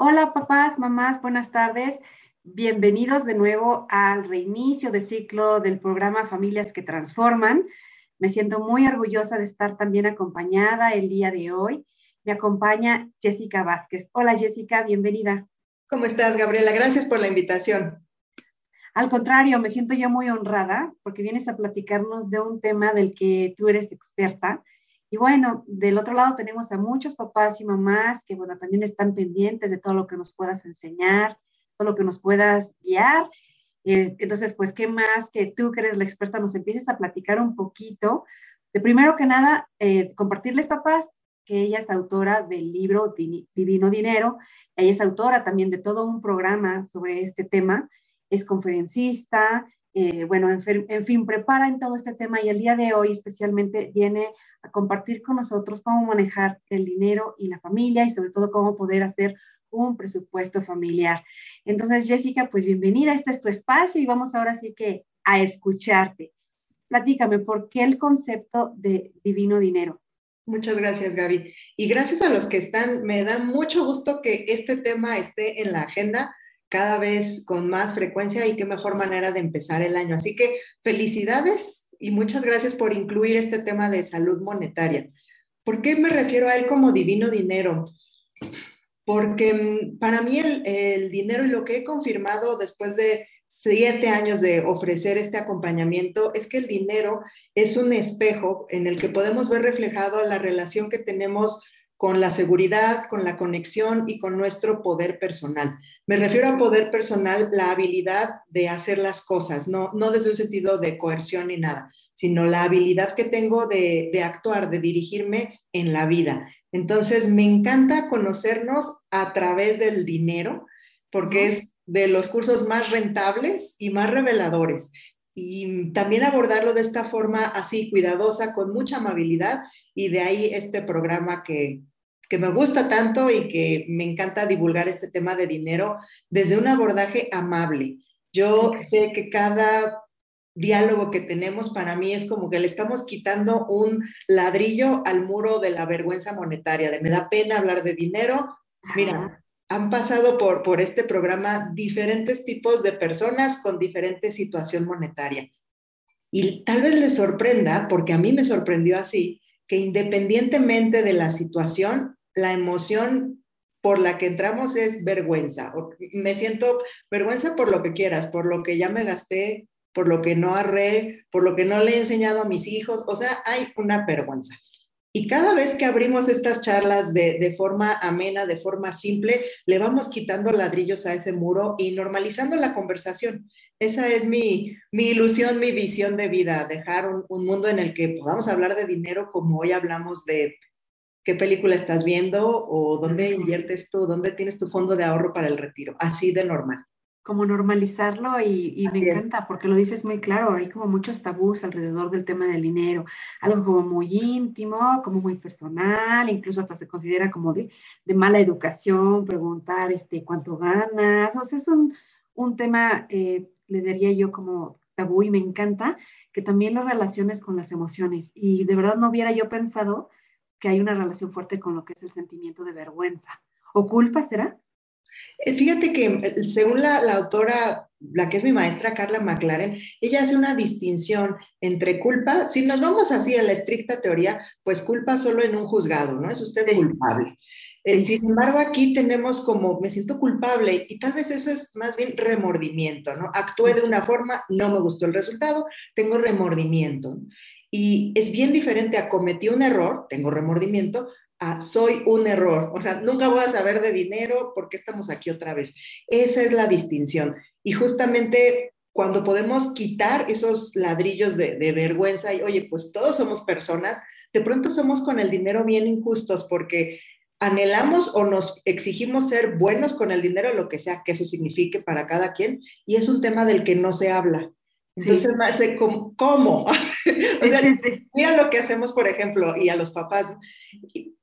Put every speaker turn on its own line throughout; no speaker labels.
Hola papás, mamás, buenas tardes. Bienvenidos de nuevo al reinicio de ciclo del programa Familias que Transforman. Me siento muy orgullosa de estar también acompañada el día de hoy. Me acompaña Jessica Vázquez. Hola Jessica, bienvenida.
¿Cómo estás, Gabriela? Gracias por la invitación.
Al contrario, me siento yo muy honrada porque vienes a platicarnos de un tema del que tú eres experta y bueno, del otro lado tenemos a muchos papás y mamás que, bueno, también están pendientes de todo lo que nos puedas enseñar, todo lo que nos puedas guiar. Eh, entonces, pues, ¿qué más que tú que eres la experta nos empieces a platicar un poquito? De primero que nada, eh, compartirles, papás, que ella es autora del libro Divino Dinero. Ella es autora también de todo un programa sobre este tema. Es conferencista, eh, bueno, en, fin, prepara en todo este tema y el día de hoy especialmente viene a compartir con nosotros cómo manejar el dinero y la familia y sobre todo cómo poder hacer un presupuesto familiar. Entonces, Jessica, pues bienvenida, este es tu espacio y vamos ahora sí que a escucharte. Platícame, ¿por qué el concepto de divino dinero?
Muchas gracias, Gaby. Y gracias a los que están, me da mucho gusto que este tema esté en la agenda cada vez con más frecuencia y qué mejor manera de empezar el año. Así que felicidades y muchas gracias por incluir este tema de salud monetaria. ¿Por qué me refiero a él como divino dinero? Porque mm, para mí el, dinero y lo que he confirmado después de siete años de ofrecer este acompañamiento es que el dinero es un espejo en el que podemos ver reflejado la relación que tenemos con la seguridad, con la conexión y con nuestro poder personal. Me refiero a poder personal, la habilidad de hacer las cosas, no, no desde un sentido de coerción ni nada, sino la habilidad que tengo de, de actuar, de dirigirme en la vida. Entonces, me encanta conocernos a través del dinero, porque es de los cursos más rentables y más reveladores. Y también abordarlo de esta forma así, cuidadosa, con mucha amabilidad y de ahí este programa que, que me gusta tanto y que me encanta divulgar este tema de dinero desde un abordaje amable. Yo sé que cada diálogo que tenemos para mí es como que le estamos quitando un ladrillo al muro de la vergüenza monetaria, de me da pena hablar de dinero. Mira, han pasado por, por este programa diferentes tipos de personas con diferente situación monetaria. Y tal vez les sorprenda, porque a mí me sorprendió así, que independientemente de la situación, la emoción por la que entramos es vergüenza. Me siento vergüenza por lo que quieras, por lo que ya me gasté, por lo que no arré, por lo que no le he enseñado a mis hijos. O sea, hay una vergüenza. Y cada vez que abrimos estas charlas de, forma amena, de forma simple, le vamos quitando ladrillos a ese muro y normalizando la conversación. Esa es mi, ilusión, mi visión de vida, dejar un, mundo en el que podamos hablar de dinero como hoy hablamos de qué película estás viendo o dónde inviertes tú, dónde tienes tu fondo de ahorro para el retiro, así de normal.
Como normalizarlo y, me encanta porque lo dices muy claro, hay como muchos tabús alrededor del tema del dinero, algo como muy íntimo, como muy personal, incluso hasta se considera como de, mala educación, preguntar este, cuánto ganas, o sea, es un, un tema eh, le diría yo como tabú y me encanta que también lo relaciones con las emociones. Y de verdad no hubiera yo pensado que hay una relación fuerte con lo que es el sentimiento de vergüenza. ¿O culpa será?
Eh, fíjate que eh, según la, la, autora, la que es mi maestra, Carla McLaren, ella hace una distinción entre culpa, si nos vamos así a la estricta teoría, pues culpa solo en un juzgado, ¿no? Es usted culpable. Eh, sin embargo, aquí tenemos como, me siento culpable y tal vez eso es más bien remordimiento, ¿no? Actué de una forma, no me gustó el resultado, tengo remordimiento. Y es bien diferente a cometí un error, tengo remordimiento, a soy un error. O sea, nunca voy a saber de dinero porque estamos aquí otra vez. Esa es la distinción. Y justamente cuando podemos quitar esos ladrillos de, de vergüenza y, oye, pues todos somos personas, de pronto somos con el dinero bien injustos porque anhelamos o nos exigimos ser buenos con el dinero, lo que sea que eso signifique para cada quien, y es un tema del que no se habla. Entonces, ¿cómo? o sea, mira lo que hacemos, por ejemplo, y a los papás.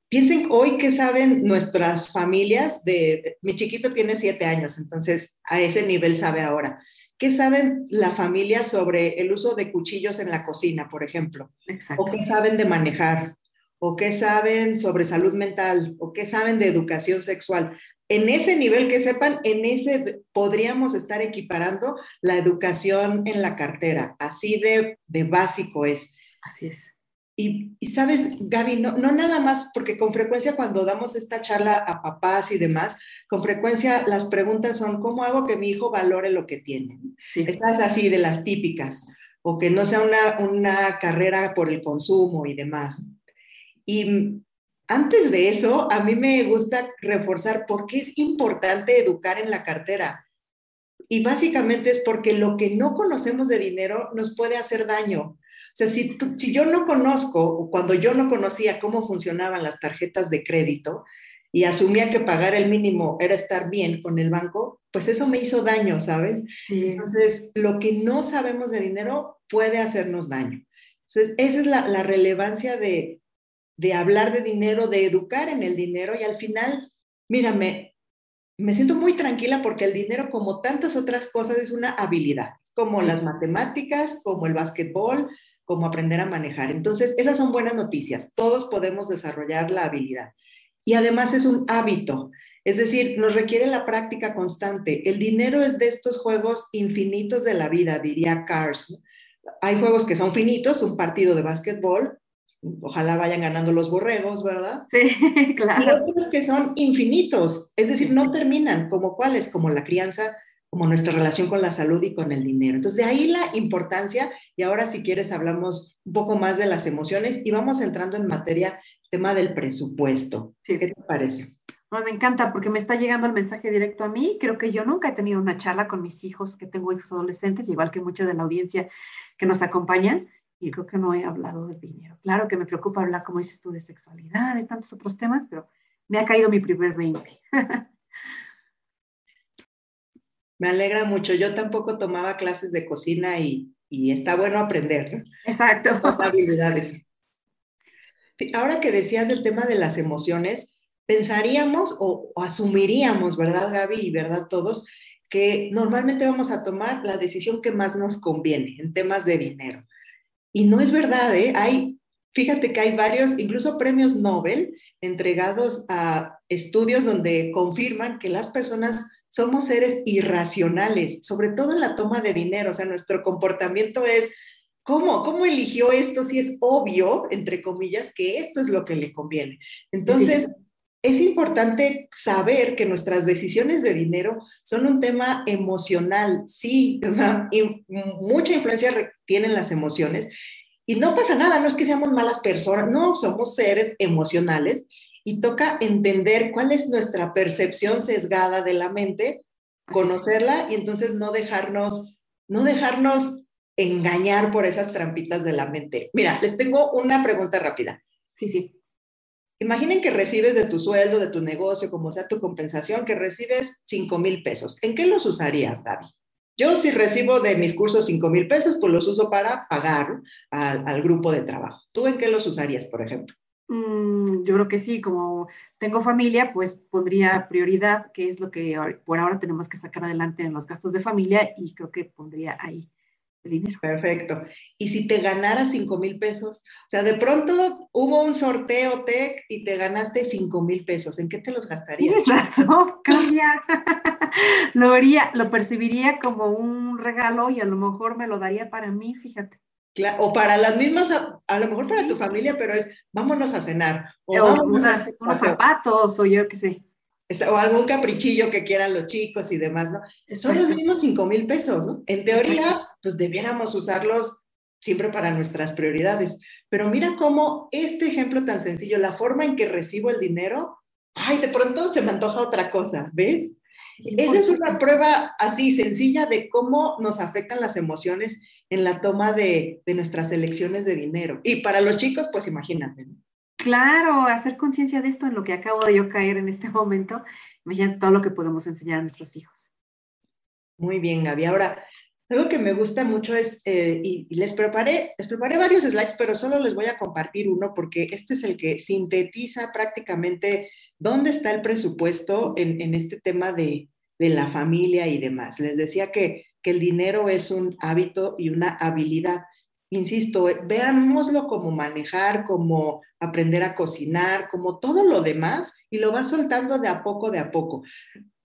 Piensen hoy qué saben nuestras familias de, mi chiquito tiene siete años, entonces a ese nivel sabe ahora. ¿Qué saben la familia sobre el uso de cuchillos en la cocina, por ejemplo? Exacto. ¿O qué saben de manejar? o qué saben sobre salud mental o qué saben de educación sexual. en ese nivel que sepan, en ese podríamos estar equiparando la educación en la cartera, así de, de básico es.
Así es.
Y, sabes, Gaby, no, no, nada más, porque con frecuencia cuando damos esta charla a papás y demás, con frecuencia las preguntas son, ¿cómo hago que mi hijo valore lo que tiene? Estas así de las típicas, o que no sea una, una carrera por el consumo y demás. Y antes de eso, a mí me gusta reforzar por qué es importante educar en la cartera. Y básicamente es porque lo que no conocemos de dinero nos puede hacer daño. O sea, si, si yo no conozco, o cuando yo no conocía cómo funcionaban las tarjetas de crédito y asumía que pagar el mínimo era estar bien con el banco, pues eso me hizo daño, ¿sabes? Entonces, lo que no sabemos de dinero puede hacernos daño. Entonces, esa es la, la relevancia de, de hablar de dinero, de educar en el dinero y al final, mírame, me siento muy tranquila porque el dinero, como tantas otras cosas, es una habilidad, como las matemáticas, como el básquetbol, como aprender a manejar. Entonces, esas son buenas noticias. Todos podemos desarrollar la habilidad. Y además es un hábito, es decir, nos requiere la práctica constante. El dinero es de estos juegos infinitos de la vida, diría Cars. Hay juegos que son finitos, un partido de básquetbol, ojalá vayan ganando los borregos, ¿verdad?
Sí, claro.
Y otros que son infinitos, es decir, no terminan, como cuáles, como la crianza como nuestra relación con la salud y con el dinero. Entonces, de ahí la importancia, y ahora si quieres hablamos un poco más de las emociones y vamos entrando en materia, tema del presupuesto. ¿Qué te parece?
me encanta porque me está llegando el mensaje directo a mí. Creo que yo nunca he tenido una charla con mis hijos, que tengo hijos adolescentes, igual que mucha de la audiencia que nos acompañan, y creo que no he hablado de dinero. Claro que me preocupa hablar, como dices tú, de sexualidad, de tantos otros temas, pero me ha caído mi primer 20.
Me alegra mucho. Yo tampoco tomaba clases de cocina y, está bueno aprender.
Exacto.
habilidades. Ahora que decías del tema de las emociones, pensaríamos o, asumiríamos, ¿verdad, Gaby? Y verdad todos, que normalmente vamos a tomar la decisión que más nos conviene en temas de dinero. Y no es verdad, ¿eh? Hay, fíjate que hay varios, incluso premios Nobel, entregados a estudios donde confirman que las personas somos seres irracionales, sobre todo en la toma de dinero, o sea, nuestro comportamiento es, ¿cómo? ¿Cómo eligió esto si es obvio, entre comillas, que esto es lo que le conviene? Entonces, es importante saber que nuestras decisiones de dinero son un tema emocional, sí, o sea, y mucha influencia tienen las emociones. Y no pasa nada, no es que seamos malas personas, no, somos seres emocionales y toca entender cuál es nuestra percepción sesgada de la mente, conocerla y entonces no dejarnos, no dejarnos engañar por esas trampitas de la mente. Mira, les tengo una pregunta rápida.
Sí, sí.
Imaginen que recibes de tu sueldo, de tu negocio, como sea tu compensación, que recibes 5 mil pesos. ¿En qué los usarías, David? Yo si recibo de mis cursos 5 mil pesos, pues los uso para pagar al, al grupo de trabajo. ¿Tú en qué los usarías, por ejemplo?
Mm, yo creo que sí, como tengo familia, pues pondría prioridad, que es lo que por ahora tenemos que sacar adelante en los gastos de familia y creo que pondría ahí el dinero.
Perfecto. Y si te ganaras 5 mil pesos, o sea, de pronto hubo un sorteo TEC y te ganaste 5 mil pesos, ¿en qué te los gastarías?
Tienes razón, cambia. lo haría, lo percibiría como un regalo y a lo mejor me lo daría para mí, fíjate.
O para las mismas, a, lo mejor para tu familia, pero es vámonos a cenar.
O, vámonos a este unos zapatos, o yo qué sé.
o algún caprichillo que quieran los chicos y demás, ¿no? Son los mismos 5 mil pesos, ¿no? En teoría, pues debiéramos usarlos siempre para nuestras prioridades. Pero mira cómo este ejemplo tan sencillo, la forma en que recibo el dinero, ay, de pronto se me antoja otra cosa, ¿ves? Esa es una prueba así sencilla de cómo nos afectan las emociones en la toma de, nuestras elecciones de dinero. Y para los chicos, pues imagínate.
Claro, hacer conciencia de esto en lo que acabo de yo caer en este momento, imagínate todo lo que podemos enseñar a nuestros hijos.
Muy bien, Gaby. Ahora, algo que me gusta mucho es, eh, y, les preparé, les preparé varios slides, pero solo les voy a compartir uno porque este es el que sintetiza prácticamente dónde está el presupuesto en, este tema de, de la familia y demás. Les decía que que el dinero es un hábito y una habilidad. insisto, eh, veámoslo como manejar, como aprender a cocinar, como todo lo demás, y lo vas soltando de a poco, de a poco.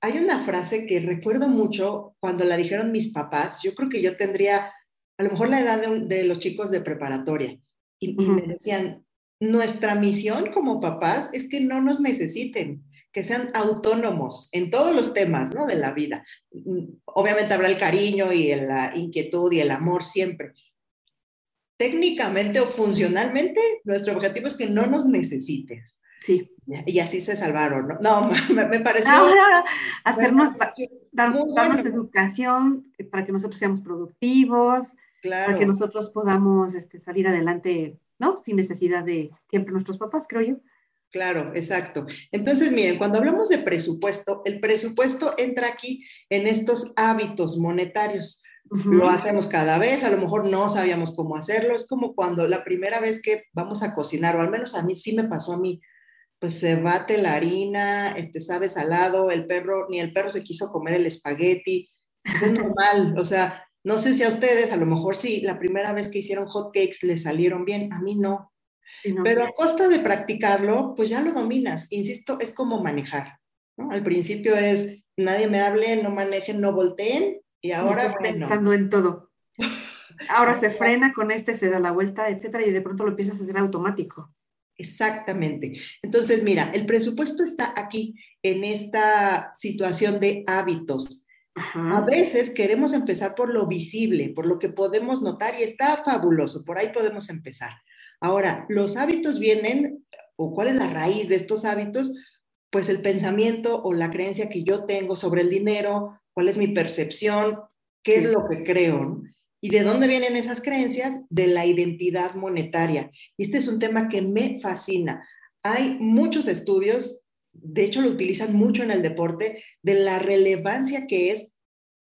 Hay una frase que recuerdo mucho cuando la dijeron mis papás, yo creo que yo tendría a lo mejor la edad de, los chicos de preparatoria, y, me decían, nuestra misión como papás es que no nos necesiten, que sean autónomos en todos los temas ¿no? de la vida. Mm, obviamente habrá el cariño y la inquietud y el amor siempre, técnicamente o funcionalmente, nuestro objetivo es que no nos necesites.
Sí.
Y así se salvaron. No, no me, pareció.
hacernos, darnos educación para que nosotros seamos productivos, para que nosotros podamos este, salir adelante, ¿no? Sin necesidad de siempre nuestros papás, creo yo.
Claro, exacto. Entonces, miren, cuando hablamos de presupuesto, el presupuesto entra aquí en estos hábitos monetarios. Lo hacemos cada vez, a lo mejor no sabíamos cómo hacerlo. Es como cuando la primera vez que vamos a cocinar, o al menos a mí sí me pasó a mí, pues se bate la harina, este sabe salado, el perro, ni el perro se quiso comer el espagueti. es normal, o sea, no sé si a ustedes, a lo mejor sí, la primera vez que hicieron hot cakes les salieron bien, a mí no. Pero a costa de practicarlo, pues ya lo dominas. Insisto, es como manejar. Al principio es nadie me hable, no manejen, no volteen, y ahora
estás pensando en todo. Ahora se frena, con este se da la vuelta, etcétera, y de pronto lo empiezas a hacer automático.
Exactamente. Entonces, mira, el presupuesto está aquí en esta situación de hábitos. A veces queremos empezar por lo visible, por lo que podemos notar y está fabuloso, por ahí podemos empezar. Ahora, los hábitos vienen, o cuál es la raíz de estos hábitos, pues el pensamiento o la creencia que yo tengo sobre el dinero, cuál es mi percepción, qué es lo que creo. ¿Y de dónde vienen esas creencias? De la identidad monetaria. Y este es un tema que me fascina. Hay muchos estudios, de hecho lo utilizan mucho en el deporte, de la relevancia que es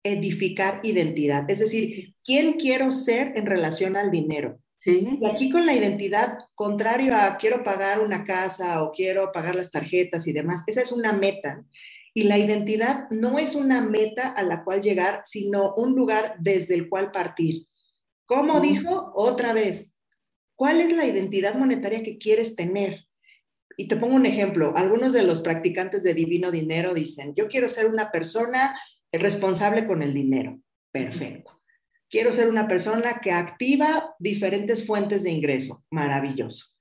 edificar identidad. Es decir, ¿quién quiero ser en relación al dinero? Y aquí con la identidad, contrario a quiero pagar una casa o quiero pagar las tarjetas y demás, esa es una meta. Y la identidad no es una meta a la cual llegar, sino un lugar desde el cual partir. Como dijo otra vez, ¿cuál es la identidad monetaria que quieres tener? Y te pongo un ejemplo. Algunos de los practicantes de Divino Dinero dicen, yo quiero ser una persona responsable con el dinero. Perfecto. Quiero ser una persona que activa diferentes fuentes de ingreso. Maravilloso.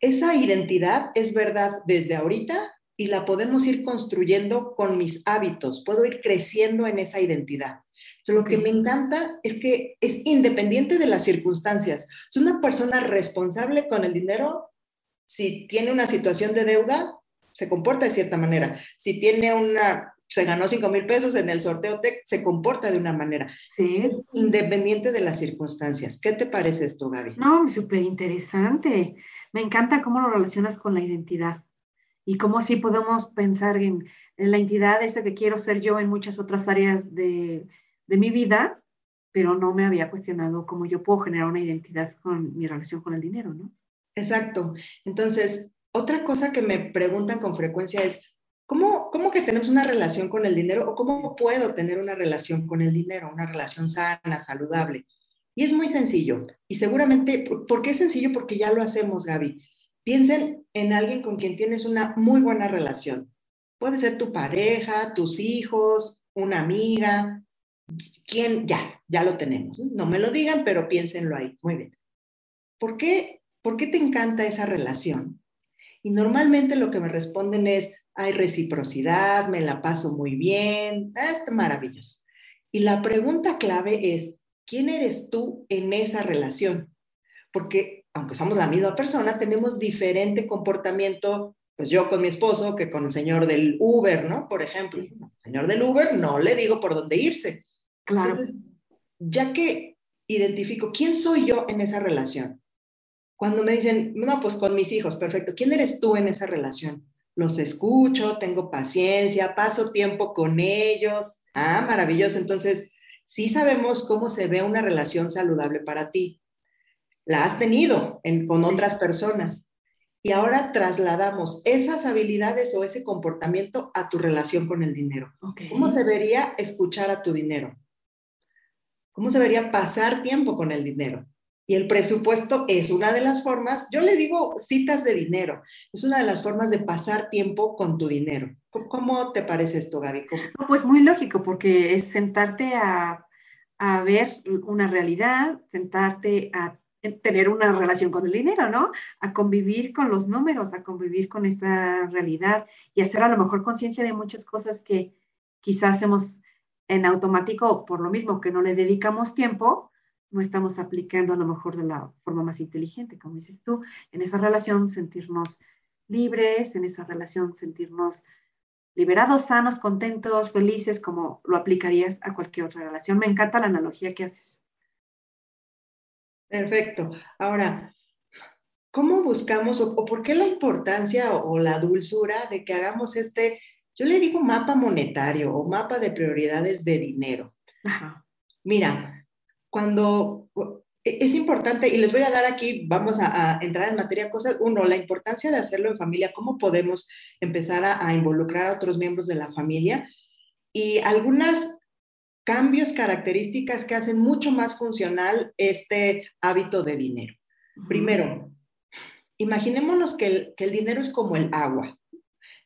Esa identidad es verdad desde ahorita y la podemos ir construyendo con mis hábitos. Puedo ir creciendo en esa identidad. lo que me encanta es que es independiente de las circunstancias. Es una persona responsable con el dinero. Si tiene una situación de deuda, se comporta de cierta manera. Si tiene una, se ganó 5 mil pesos en el sorteo TEC, se comporta de una manera. Es independiente de las circunstancias. ¿Qué te parece esto, Gaby?
No, súper interesante. Me encanta cómo lo relacionas con la identidad y cómo sí podemos pensar en, la entidad esa que quiero ser yo en muchas otras áreas de, mi vida, pero no me había cuestionado cómo yo puedo generar una identidad con mi relación con el dinero, ¿no?
Exacto. Entonces, otra cosa que me preguntan con frecuencia es, ¿cómo, ¿cómo que tenemos una relación con el dinero o cómo puedo tener una relación con el dinero, una relación sana, saludable? Y es muy sencillo. Y seguramente, ¿por qué es sencillo? Porque ya lo hacemos, Gaby. Piensen en alguien con quien tienes una muy buena relación. Puede ser tu pareja, tus hijos, una amiga, quien ya, ya lo tenemos. No me lo digan, pero piénsenlo ahí. Muy bien. ¿Por qué, ¿Por qué te encanta esa relación? Y normalmente lo que me responden es, hay reciprocidad, me la paso muy bien, está maravilloso. Y la pregunta clave es, ¿quién eres tú en esa relación? Porque aunque somos la misma persona, tenemos diferente comportamiento, pues yo con mi esposo que con el señor del Uber, ¿no? Por ejemplo, el señor del Uber no le digo por dónde irse. Entonces, ya que identifico quién soy yo en esa relación, cuando me dicen, no, pues con mis hijos, perfecto, ¿quién eres tú en esa relación? Los escucho, tengo paciencia, paso tiempo con ellos. Ah, maravilloso. Entonces, sí sabemos cómo se ve una relación saludable para ti la has tenido con otras personas. Y ahora trasladamos esas habilidades o ese comportamiento a tu relación con el dinero. ¿Cómo se vería escuchar a tu dinero? ¿Cómo se vería pasar tiempo con el dinero? Y el presupuesto es una de las formas, yo le digo citas de dinero, es una de las formas de pasar tiempo con tu dinero. ¿Cómo te parece esto, Gaby?
Pues muy lógico, porque es sentarte a, a ver una realidad, sentarte a tener una relación con el dinero, ¿no? A convivir con los números, a convivir con esa realidad y hacer a lo mejor conciencia de muchas cosas que quizás hacemos en automático por lo mismo que no le dedicamos tiempo, no estamos aplicando a lo mejor de la forma más inteligente, como dices tú, en esa relación sentirnos libres, en esa relación sentirnos liberados, sanos, contentos, felices, como lo aplicarías a cualquier otra relación. Me encanta la analogía que haces.
Perfecto. Ahora, ¿cómo buscamos o, por qué la importancia o, la dulzura de que hagamos este, yo le digo mapa monetario o mapa de prioridades de dinero? Mira, cuando e, es importante, y les voy a dar aquí, vamos a, entrar en materia cosas. Uno, la importancia de hacerlo en familia, cómo podemos empezar a, a involucrar a otros miembros de la familia y algunas cambios, características que hacen mucho más funcional este hábito de dinero. Primero, imaginémonos que el, dinero es como el agua.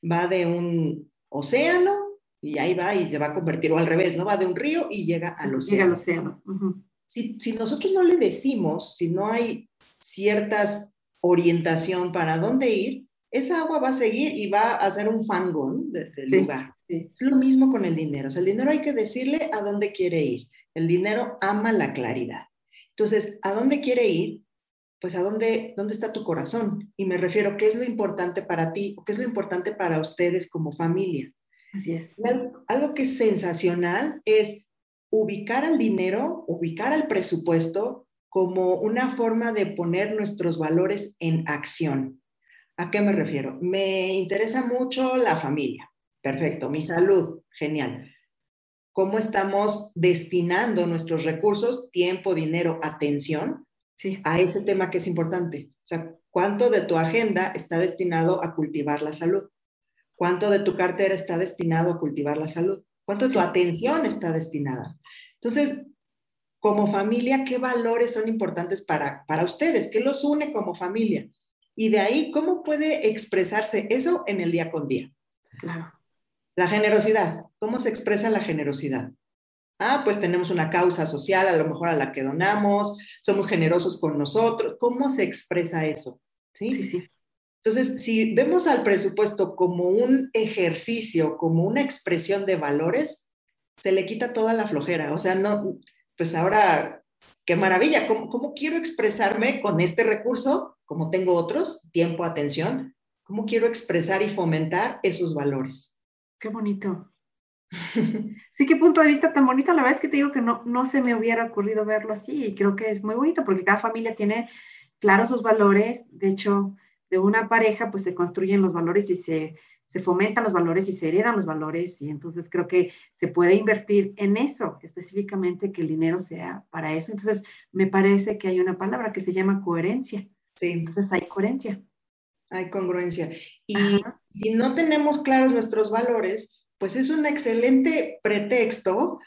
Va de un océano y ahí va y se va a convertir, o al revés, ¿no? Va de un río y llega al océano.
Llega al océano.
Si, si, nosotros no le decimos, si no hay ciertas orientación para dónde ir, esa agua va a seguir y va a hacer un fangón del lugar. Es lo mismo con el dinero. O sea, el dinero hay que decirle a dónde quiere ir. El dinero ama la claridad. Entonces, ¿a dónde quiere ir? Pues a dónde, dónde está tu corazón. Y me refiero, ¿qué es lo importante para ti o qué es lo importante para ustedes como familia?
Así es.
algo que es sensacional es ubicar al dinero, ubicar al presupuesto como una forma de poner nuestros valores en acción. ¿A qué me refiero? Me interesa mucho la familia. Perfecto. Mi salud. Genial. ¿Cómo estamos destinando nuestros recursos, tiempo, dinero, atención a ese tema que es importante? O sea, ¿cuánto de tu agenda está destinado a cultivar la salud? ¿Cuánto de tu cartera está destinado a cultivar la salud? ¿Cuánto tu atención está destinada? Entonces, como familia, ¿qué valores son importantes para, para ustedes? ¿Qué los une como familia? Y de ahí, ¿cómo puede expresarse eso en el día con día?
Claro.
La generosidad, ¿cómo se expresa la generosidad? Ah, pues tenemos una causa social, a lo mejor a la que donamos, somos generosos con nosotros. ¿Cómo se expresa eso?
Sí, sí. sí.
Entonces, si vemos al presupuesto como un ejercicio, como una expresión de valores, se le quita toda la flojera. O sea, no, pues ahora, qué maravilla, ¿cómo, cómo quiero expresarme con este recurso? como tengo otros, tiempo, atención, ¿cómo quiero expresar y fomentar esos valores?
Qué bonito. Sí, qué punto de vista tan bonito. La verdad es que te digo que no, no se me hubiera ocurrido verlo así y creo que es muy bonito porque cada familia tiene claros sus valores. De hecho, de una pareja pues se construyen los valores y se, se fomentan los valores y se heredan los valores y entonces creo que se puede invertir en eso, específicamente que el dinero sea para eso. Entonces, me parece que hay una palabra que se llama coherencia.
Sí.
Entonces hay coherencia.
Hay congruencia. Y si no tenemos claros nuestros valores, pues es un excelente pretexto,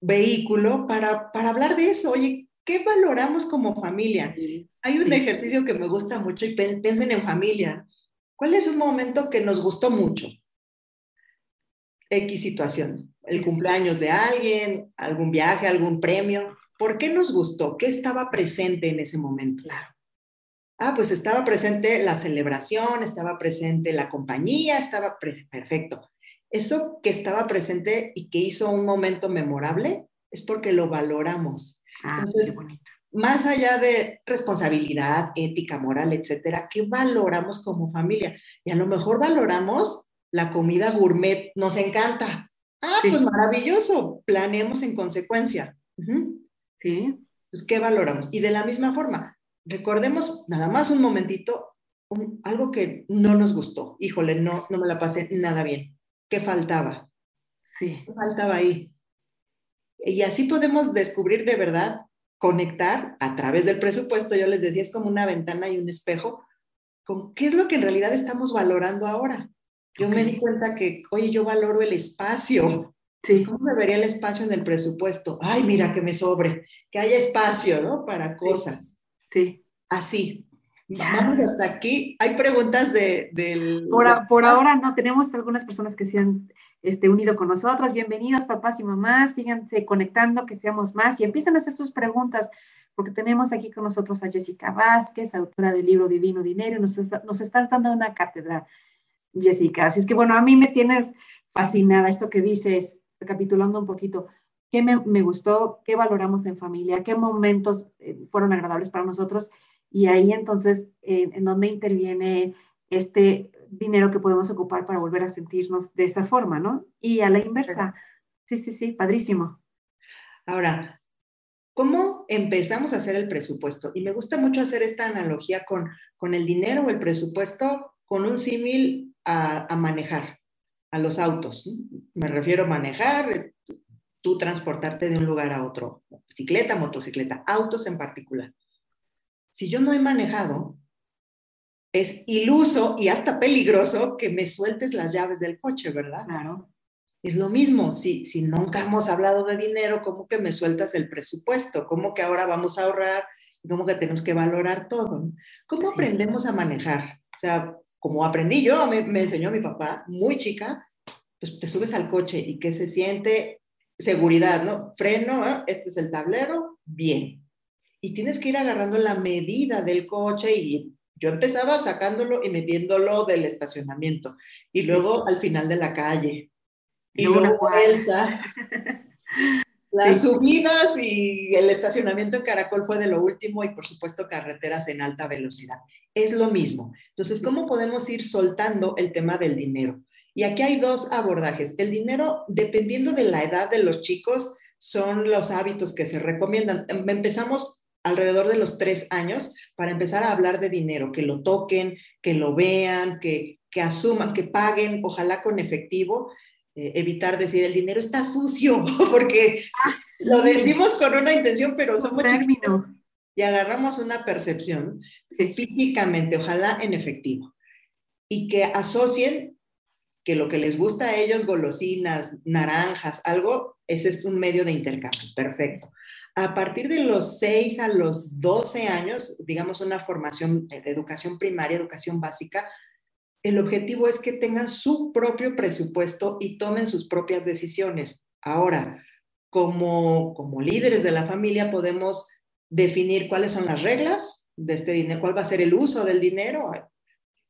vehículo para, para hablar de eso. Oye, ¿qué valoramos como familia? Hay un ejercicio que me gusta mucho y piensen en familia. ¿Cuál es un momento que nos gustó mucho? X situación, el cumpleaños de alguien, algún viaje, algún premio. ¿Por qué nos gustó? ¿Qué estaba presente en ese momento?
Claro.
Ah, pues estaba presente la celebración, estaba presente la compañía, estaba perfecto. Eso que estaba presente y que hizo un momento memorable es porque lo valoramos.
Ah, Entonces,
más allá de responsabilidad, ética, moral, etcétera, ¿qué valoramos como familia? Y a lo mejor valoramos la comida gourmet, nos encanta. Ah, pues maravilloso, planeemos en consecuencia.
Sí.
Entonces, ¿qué valoramos? Y de la misma forma, recordemos nada más un momentito algo que no nos gustó. Híjole, no, no me la pasé nada bien. ¿Qué faltaba?
Sí.
¿Qué faltaba ahí? Y así podemos descubrir de verdad, conectar a través del presupuesto. Yo les decía, es como una ventana y un espejo con qué es lo que en realidad estamos valorando ahora. Yo me di cuenta que, oye, yo valoro el espacio.
Sí.
¿Cómo debería el espacio en el presupuesto? Ay, mira que me sobre, que haya espacio, ¿no? Para cosas.
Sí.
Así. Vamos hasta aquí. Hay preguntas de, del...
Por, por ahora no, tenemos algunas personas que se han este, unido con nosotros. Bienvenidos papás y mamás, síganse conectando, que seamos más. Y empiezan a hacer sus preguntas, porque tenemos aquí con nosotros a Jessica Vázquez, autora del libro Divino Dinero, nos, nos estás dando una cátedra, Jessica. Así es que bueno, a mí me tienes fascinada esto que dices, recapitulando un poquito, qué me, gustó, qué valoramos en familia, qué momentos eh, fueron agradables para nosotros y ahí entonces en donde interviene este dinero que podemos ocupar para volver a sentirnos de esa forma, ¿no? Y a la inversa. Sí, sí, sí, padrísimo.
Ahora, ¿cómo empezamos a hacer el presupuesto? Y me gusta mucho hacer esta analogía con, con el dinero o el presupuesto con un símil a, a, manejar, a los autos. Me refiero a manejar, tú transportarte de un lugar a otro, bicicleta, motocicleta, autos en particular. Si yo no he manejado, es iluso y hasta peligroso que me sueltes las llaves del coche, ¿verdad?
Claro.
Es lo mismo, si, si nunca hemos hablado de dinero, ¿cómo que me sueltas el presupuesto? ¿Cómo que ahora vamos a ahorrar? ¿Cómo que tenemos que valorar todo? ¿Cómo aprendemos a manejar? O sea, como aprendí yo, me, me enseñó mi papá, muy chica, pues te subes al coche y que se siente seguridad, ¿no? Freno, ¿eh? este es el tablero, bien. Y tienes que ir agarrando la medida del coche y yo empezaba sacándolo y metiéndolo del estacionamiento y luego al final de la calle y luego vuelta. Las subidas y el estacionamiento en Caracol fue de lo último y por supuesto carreteras en alta velocidad. Es lo mismo. Entonces, ¿cómo podemos ir soltando el tema del dinero? Y aquí hay dos abordajes. El dinero, dependiendo de la edad de los chicos, son los hábitos que se recomiendan. Empezamos alrededor de los tres años para empezar a hablar de dinero, que lo toquen, que lo vean, que, que asuman, que paguen, ojalá con efectivo. Eh, evitar decir el dinero está sucio, porque ah, lo decimos con una intención, pero somos chiquitos y agarramos una percepción físicamente, ojalá en efectivo, y que asocien que lo que les gusta a ellos, golosinas, naranjas, algo, ese es un medio de intercambio, perfecto a partir de los 6 a los 12 años, digamos una formación de educación primaria, educación básica, el objetivo es que tengan su propio presupuesto y tomen sus propias decisiones. Ahora, como, como líderes de la familia podemos definir cuáles son las reglas de este dinero, cuál va a ser el uso del dinero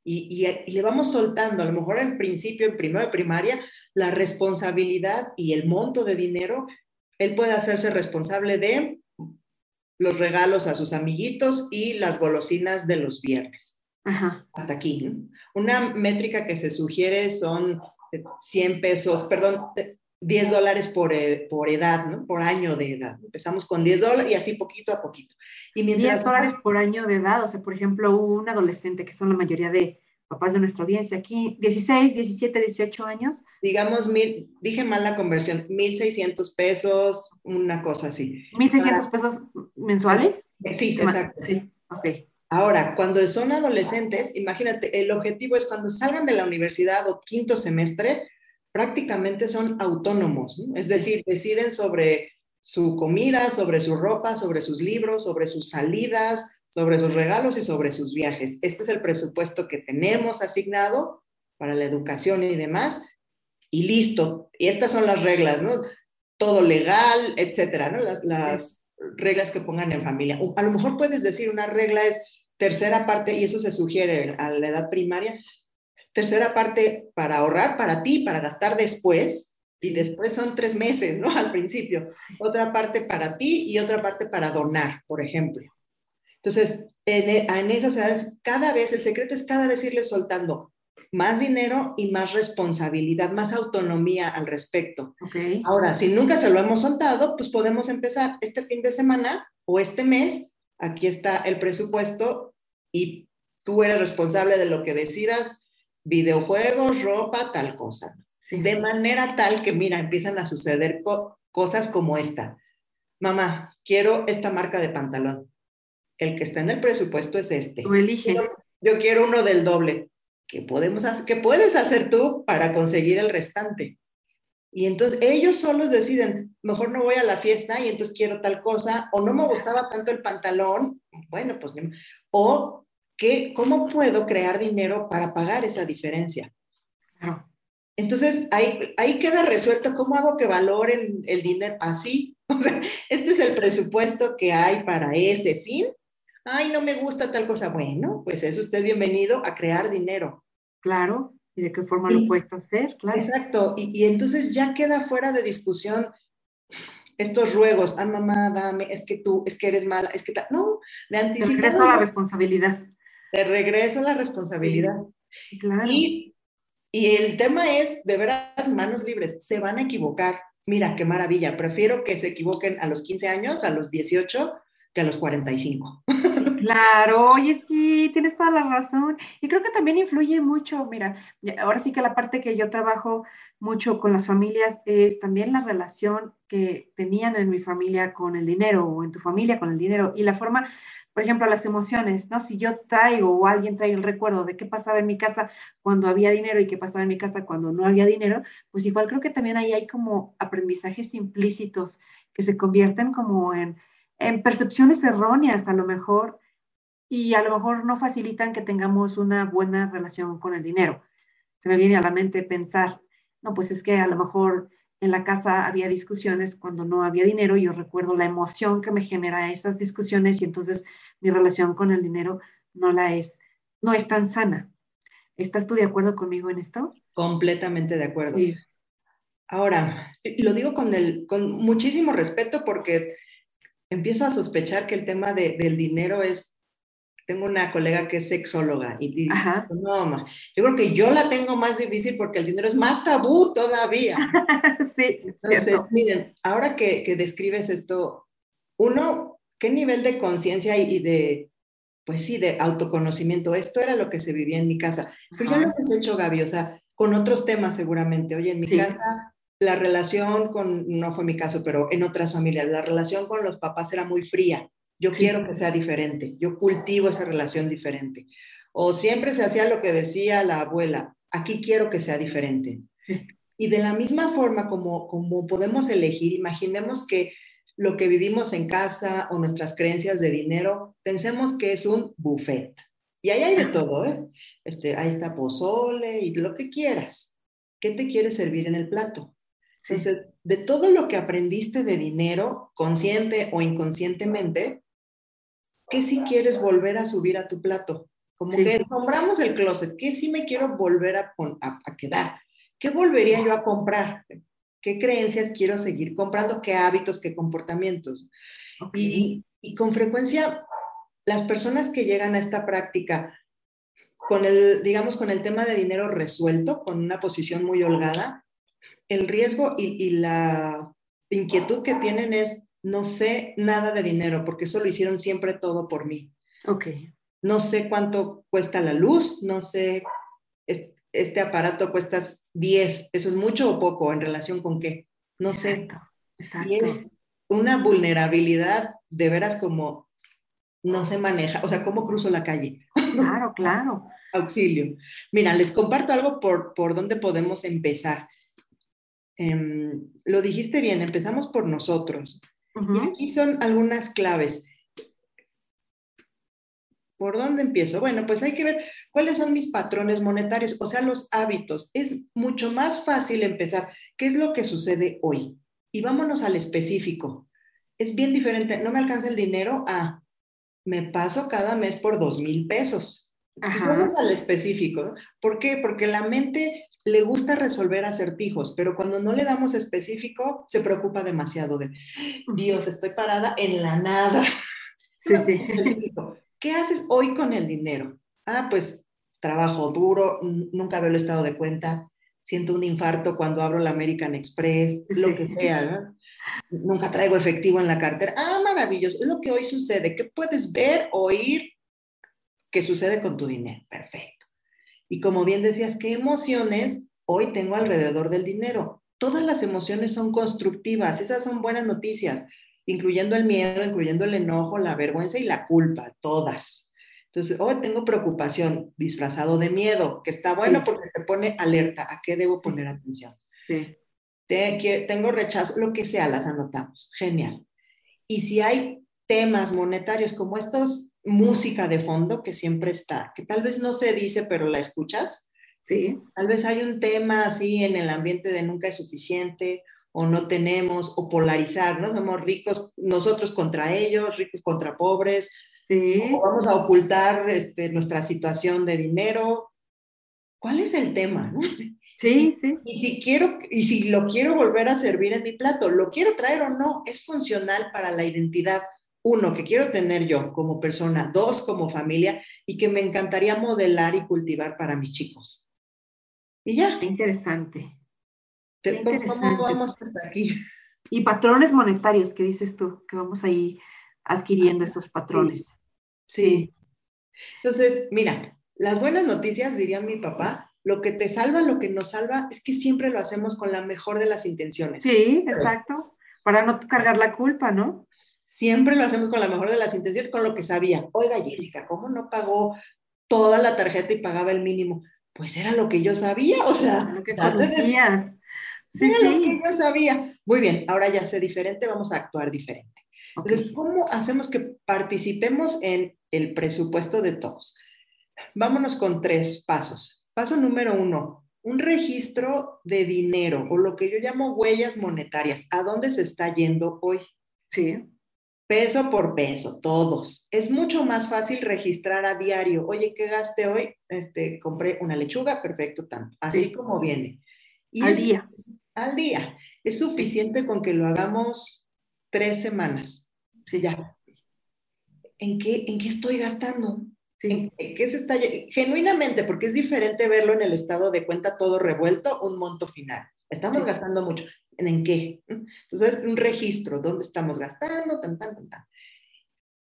y, y, le vamos soltando, a lo mejor al principio, en primero primaria, la responsabilidad y el monto de dinero él puede hacerse responsable de los regalos a sus amiguitos y las golosinas de los viernes. Hasta aquí. Una métrica que se sugiere son 100 pesos, perdón, 10 dólares por, eh, por edad, ¿no? Por año de edad. Empezamos con 10 dólares y así poquito a poquito.
Y mientras 10 dólares por año de edad, o sea, por ejemplo, un adolescente, que son la mayoría de papás de nuestra audiencia aquí, 16, 17, 18 años.
Digamos, mil, dije mal la conversión, 1.600 pesos, una cosa así.
1.600 pesos mensuales.
Sí, exacto.
Sí, ok.
Ahora, cuando son adolescentes, imagínate, el objetivo es cuando salgan de la universidad o quinto semestre, prácticamente son autónomos, ¿no? es decir, deciden sobre su comida, sobre su ropa, sobre sus libros, sobre sus salidas, sobre sus regalos y sobre sus viajes. Este es el presupuesto que tenemos asignado para la educación y demás, y listo. Y estas son las reglas, ¿no? Todo legal, etcétera, ¿no? Las, las reglas que pongan en familia. A lo mejor puedes decir una regla es tercera parte, y eso se sugiere a la edad primaria, tercera parte para ahorrar para ti, para gastar después, y después son tres meses, ¿no? Al principio. Otra parte para ti y otra parte para donar, por ejemplo. Entonces, en, en, esas edades, cada vez, el secreto es cada vez irle soltando más dinero y más responsabilidad, más autonomía al respecto.
Okay.
Ahora, si nunca se lo hemos soltado, pues podemos empezar este fin de semana o este mes, aquí está el presupuesto y tú eres responsable de lo que decidas, videojuegos, ropa, tal cosa.
Sí.
De manera tal que, mira, empiezan a suceder co cosas como esta. Mamá, quiero esta marca de pantalón el que está en el presupuesto es este.
Tú eliges.
Yo, yo, quiero uno del doble. ¿Qué, podemos hacer, ¿Qué puedes hacer tú para conseguir el restante? Y entonces ellos solos deciden, mejor no voy a la fiesta y entonces quiero tal cosa, o no me gustaba tanto el pantalón, bueno, pues, o ¿qué, ¿cómo puedo crear dinero para pagar esa diferencia? Entonces ahí, ahí queda resuelto cómo hago que valoren el dinero así. O sea, este es el presupuesto que hay para ese fin. Ay, no me gusta tal cosa. Bueno, pues eso usted bienvenido a crear dinero.
Claro, y de qué forma lo puedes hacer, claro.
Exacto, y, y, entonces ya queda fuera de discusión estos ruegos, ah, mamá, dame, es que tú, es que eres mala, es que tal, no,
de anticipar. regreso a la responsabilidad.
De regreso a la responsabilidad. claro. Y y el tema es, de veras, manos libres, se van a equivocar. Mira, qué maravilla, prefiero que se equivoquen a los 15 años, a los 18, que a los 45.
Claro, oye, sí, tienes toda la razón. Y creo que también influye mucho, mira, ahora sí que la parte que yo trabajo mucho con las familias es también la relación que tenían en mi familia con el dinero o en tu familia con el dinero y la forma por ejemplo, las emociones, ¿no? Si yo traigo o alguien trae el recuerdo de qué pasaba en mi casa cuando había dinero y qué pasaba en mi casa cuando no había dinero, pues igual creo que también ahí hay como aprendizajes implícitos que se convierten como en, en percepciones erróneas a lo mejor y a lo mejor no facilitan que tengamos una buena relación con el dinero. Se me viene a la mente pensar, no, pues es que a lo mejor en la casa había discusiones cuando no había dinero. Yo recuerdo la emoción que me genera esas discusiones y entonces mi relación con el dinero no la es, no es tan sana. ¿Estás tú de acuerdo conmigo en esto?
Completamente de acuerdo. Ahora, lo digo con, el, con muchísimo respeto porque empiezo a sospechar que el tema del dinero es tengo una colega que es sexóloga y dice, no, yo creo que yo la tengo más difícil porque el dinero es más tabú todavía.
sí.
Entonces, miren, ahora que, que, describes esto, uno, ¿qué nivel de conciencia y, de, pues sí, de autoconocimiento? Esto era lo que se vivía en mi casa. Pero ya lo hemos hecho, Gaby, o sea, con otros temas seguramente. Oye, en mi casa la relación con, no fue mi caso, pero en otras familias, la relación con los papás era muy fría. Yo quiero que sea diferente, yo cultivo esa relación diferente. O siempre se hacía lo que decía la abuela, aquí quiero que sea diferente. Y de la misma forma como, como podemos elegir, imaginemos que lo que vivimos en casa o nuestras creencias de dinero, pensemos que es un buffet. Y ahí hay de todo, ¿eh? Este, ahí está pozole y lo que quieras. ¿Qué te quieres servir en el plato? Entonces, de todo lo que aprendiste de dinero, consciente o inconscientemente, ¿qué si quieres volver a subir a tu plato? Como que compramos el closet, ¿qué si me quiero volver a, a, quedar? ¿Qué volvería yo a comprar? ¿Qué creencias quiero seguir comprando? ¿Qué hábitos, qué comportamientos? Y, y con frecuencia, las personas que llegan a esta práctica con el, digamos, con el tema de dinero resuelto, con una posición muy holgada, el riesgo y, y la inquietud que tienen es, no sé nada de dinero porque eso lo hicieron siempre todo por mí.
Ok.
No sé cuánto cuesta la luz, no sé, este aparato cuesta 10, eso es mucho o poco en relación con qué, no sé. Exacto. Y es una vulnerabilidad de veras como no se maneja, o sea, ¿cómo cruzo la calle?
Claro, claro.
Auxilio. Mira, les comparto algo por, por dónde podemos empezar. Em, lo dijiste bien, empezamos por nosotros. Y aquí son algunas claves. ¿Por dónde empiezo? Bueno, pues hay que ver cuáles son mis patrones monetarios, o sea, los hábitos. Es mucho más fácil empezar. ¿Qué es lo que sucede hoy? Y vámonos al específico. Es bien diferente. No me alcanza el dinero a, me paso cada mes por dos mil pesos. Vamos al específico. ¿Por qué? Porque la mente le gusta resolver acertijos, pero cuando no le damos específico, se preocupa demasiado de, Dios, estoy parada en la nada. ¿Qué haces hoy con el dinero? Ah, pues trabajo duro, nunca veo el estado de cuenta, siento un infarto cuando abro la American Express, lo que sea, Nunca traigo efectivo en la cartera. Ah, maravilloso, es lo que hoy sucede. ¿Qué puedes ver, oír que sucede con tu dinero? Perfecto. Y como bien decías, ¿qué emociones hoy tengo alrededor del dinero? Todas las emociones son constructivas, esas son buenas noticias, incluyendo el miedo, incluyendo el enojo, la vergüenza y la culpa, todas. Entonces, hoy tengo preocupación disfrazado de miedo, que está bueno porque te pone alerta, ¿a qué debo poner atención?
Sí.
tengo rechazo, lo que sea, las anotamos. Genial. Y si hay temas monetarios como estos, música de fondo que siempre está, que tal vez no se dice, pero la escuchas.
Sí.
Tal vez hay un tema así en el ambiente de nunca es suficiente o no tenemos, o polarizar, ¿no? Somos ricos nosotros contra ellos, ricos contra pobres,
sí.
o vamos a ocultar este, nuestra situación de dinero. ¿Cuál es el tema? ¿no?
Sí, sí.
Y si quiero, y si lo quiero volver a servir en mi plato, lo quiero traer o no, es funcional para la identidad, uno, que quiero tener yo como persona, dos, como familia, y que me encantaría modelar y cultivar para mis chicos. Y ya.
interesante.
¿Cómo vamos hasta aquí?
Y patrones monetarios, ¿qué dices tú? Que vamos ahí adquiriendo esos patrones.
sí. Entonces, mira, las buenas noticias, diría mi papá, lo que te salva, lo que nos salva, es que siempre lo hacemos con la mejor de las intenciones.
Sí, exacto. Para no cargar la culpa, ¿no?
Siempre lo hacemos con la mejor de las intenciones, con lo que sabía. Oiga, Jessica, ¿cómo no pagó toda la tarjeta y pagaba el mínimo? Pues era lo que yo sabía, o sea,
lo que conocías.
Sí, era lo que yo sabía. Muy bien, ahora ya sé diferente, vamos a actuar diferente. Entonces, ¿cómo hacemos que participemos en el presupuesto de todos? Vámonos con tres pasos. Paso número uno, un registro de dinero o lo que yo llamo huellas monetarias. ¿A dónde se está yendo hoy?
Sí.
Peso por peso, todos. Es mucho más fácil registrar a diario. Oye, ¿qué gaste hoy? Este, compré una lechuga, perfecto, tanto. Así como viene.
Y al día.
Al día. Es suficiente con que lo hagamos tres semanas.
Sí.
Ya. ¿En qué, ¿En qué estoy gastando? ¿Qué se está, genuinamente, porque es diferente verlo en el estado de cuenta todo revuelto, un monto final. Estamos gastando mucho. ¿En qué? Entonces, un registro, ¿dónde estamos gastando? Tan, tan, tan, tan.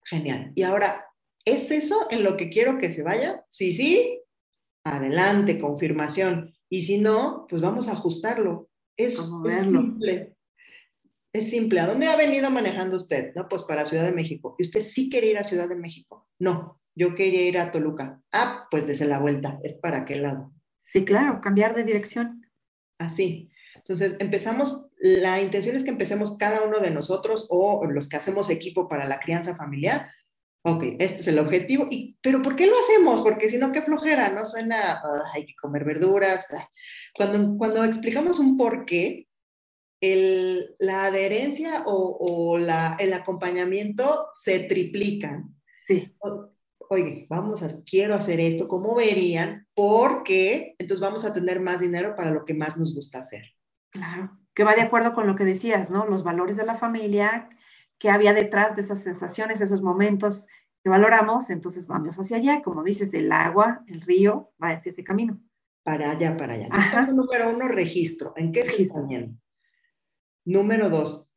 Genial. Y ahora, ¿es eso en lo que quiero que se vaya? Sí, sí. Adelante, confirmación. Y si no, pues vamos a ajustarlo. Es, es simple. Es simple. ¿A dónde ha venido manejando usted? No, pues para Ciudad de México. ¿Y usted sí quiere ir a Ciudad de México? No yo quería ir a Toluca. Ah, pues desde la vuelta, es para aquel lado.
Sí, claro, cambiar de dirección.
Así. Entonces, empezamos, la intención es que empecemos cada uno de nosotros o los que hacemos equipo para la crianza familiar. Ok, este es el objetivo. Y, pero ¿por qué lo hacemos? Porque si no, qué flojera, ¿no? Suena, hay que comer verduras. Cuando, cuando explicamos un por qué, el, la adherencia o, o la, el acompañamiento se triplican.
Sí
oye, vamos a, quiero hacer esto, ¿cómo verían? Porque entonces vamos a tener más dinero para lo que más nos gusta hacer.
Claro, que va de acuerdo con lo que decías, ¿no? Los valores de la familia, que había detrás de esas sensaciones, esos momentos que valoramos, entonces vamos hacia allá, como dices, del agua, el río, va hacia ese camino.
Para allá, para allá. Entonces, número uno, registro. ¿En qué se está viendo? Número dos,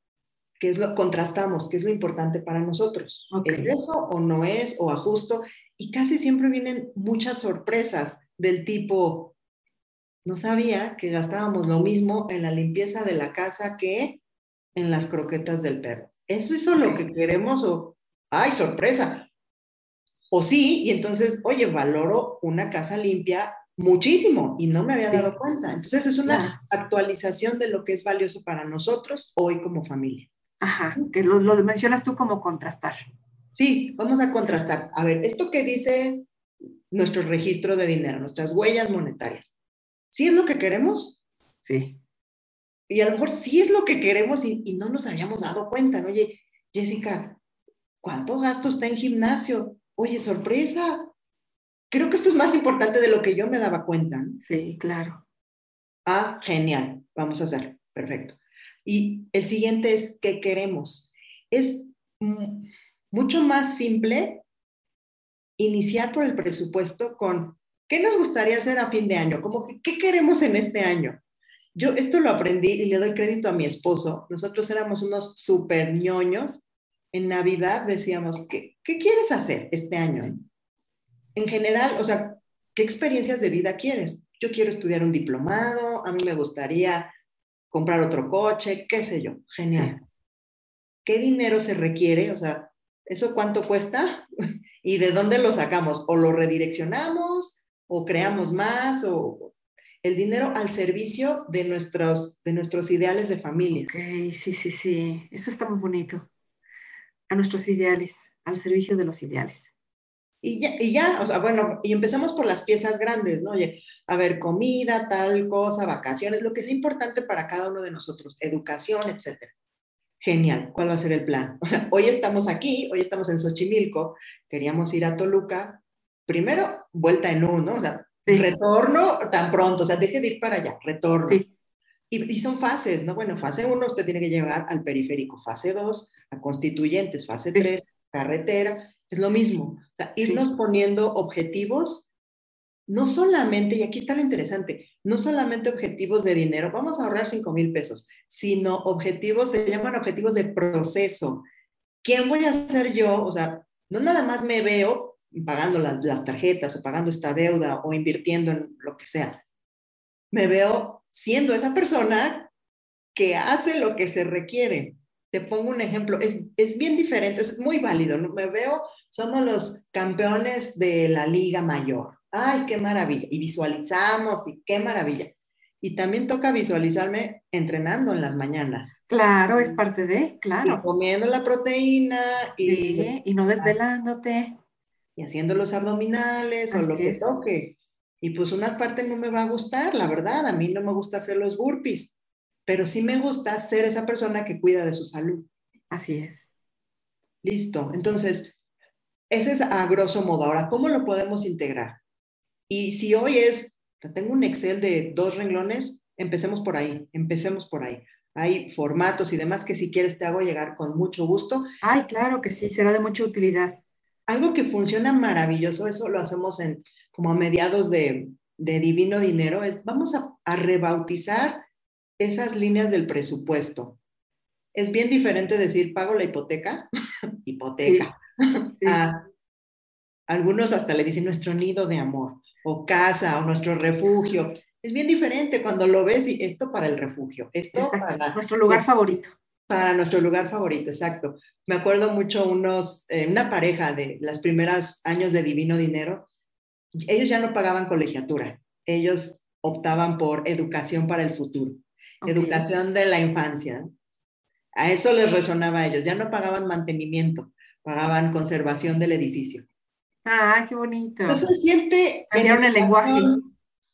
¿Qué es lo contrastamos? ¿Qué es lo importante para nosotros? ¿Es eso o no es? ¿O ajusto? Y casi siempre vienen muchas sorpresas del tipo, no sabía que gastábamos lo mismo en la limpieza de la casa que en las croquetas del perro. ¿Eso es lo que queremos o, ay, sorpresa? O sí, y entonces, oye, valoro una casa limpia muchísimo y no me había dado cuenta. Entonces es una actualización de lo que es valioso para nosotros hoy como familia.
Ajá, que lo, mencionas tú como contrastar.
Sí, vamos a contrastar. A ver, esto que dice nuestro registro de dinero, nuestras huellas monetarias, ¿sí es lo que queremos?
Sí.
Y a lo mejor sí es lo que queremos y, no nos habíamos dado cuenta. Oye, Jessica, ¿cuánto gasto está en gimnasio? Oye, sorpresa. Creo que esto es más importante de lo que yo me daba cuenta.
Sí, claro.
Ah, genial. Vamos a hacer. Perfecto. Y el siguiente es, ¿qué queremos? Es mucho más simple iniciar por el presupuesto con, ¿qué nos gustaría hacer a fin de año? Como ¿qué queremos en este año? Yo esto lo aprendí y le doy crédito a mi esposo. Nosotros éramos unos súper ñoños. En Navidad decíamos, ¿qué, ¿qué quieres hacer este año? En general, o sea, ¿qué experiencias de vida quieres? Yo quiero estudiar un diplomado, a mí me gustaría comprar otro coche, qué sé yo. Genial. ¿Qué dinero se requiere? O sea, ¿eso cuánto cuesta? ¿Y de dónde lo sacamos? ¿O lo redireccionamos? ¿O creamos más? ¿O el dinero al servicio de nuestros, de nuestros ideales de familia.
Ok, sí, sí, sí, eso está muy bonito. A nuestros ideales, al servicio de los ideales.
Y ya, y ya, o sea, bueno, y empezamos por las piezas grandes, ¿no? Oye, a ver, comida, tal cosa, vacaciones, lo que sea importante para cada uno de nosotros, educación, etcétera. Genial, ¿cuál va a ser el plan? O sea, hoy estamos aquí, hoy estamos en Xochimilco, queríamos ir a Toluca, primero, vuelta en uno, o sea, retorno tan pronto, o sea, deje de ir para allá, retorno. Y, y, son fases, ¿no? Bueno, fase uno, usted tiene que llegar al periférico, fase dos, a constituyentes, fase tres, carretera, es lo mismo. O sea, irnos poniendo objetivos, no solamente, y aquí está lo interesante, no solamente objetivos de dinero, vamos a ahorrar 5 mil pesos, sino objetivos, se llaman objetivos de proceso. ¿Quién voy a ser yo? O sea, no nada más me veo pagando las tarjetas o pagando esta deuda o invirtiendo en lo que sea. Me veo siendo esa persona que hace lo que se requiere. Te pongo un ejemplo, es, es bien diferente, es muy válido. ¿no? Me veo somos los campeones de la Liga Mayor. ¡Ay, qué maravilla! Y visualizamos y qué maravilla. Y también toca visualizarme entrenando en las mañanas.
Claro, es parte de, claro.
Y comiendo la proteína
y, y no desvelándote.
Y haciendo los abdominales o lo que toque. Y pues una parte no me va a gustar, la verdad, a mí no me gusta hacer los burpees, pero sí me gusta ser esa persona que cuida de su salud.
Así es.
Listo. Entonces, ese es a grosso modo. Ahora, ¿cómo lo podemos integrar? Y si hoy es, tengo un Excel de dos renglones, empecemos por ahí, empecemos por ahí. Hay formatos y demás que si quieres te hago llegar con mucho gusto.
Ay, claro que sí, será de mucha utilidad.
Algo que funciona maravilloso, eso lo hacemos en como a mediados de, Divino Dinero, es vamos a, rebautizar esas líneas del presupuesto. Es bien diferente decir pago la hipoteca, hipoteca, algunos hasta le dicen nuestro nido de amor, o casa, o nuestro refugio. Es bien diferente cuando lo ves y esto para el refugio, esto para
nuestro lugar favorito.
Para nuestro lugar favorito, exacto. Me acuerdo mucho unos, eh, una pareja de las primeras años de Divino Dinero, ellos ya no pagaban colegiatura, ellos optaban por educación para el futuro, educación de la infancia. A eso les resonaba a ellos, ya no pagaban mantenimiento, pagaban conservación del edificio.
Ah, qué bonito.
Entonces siente...
Cambiaron el lenguaje.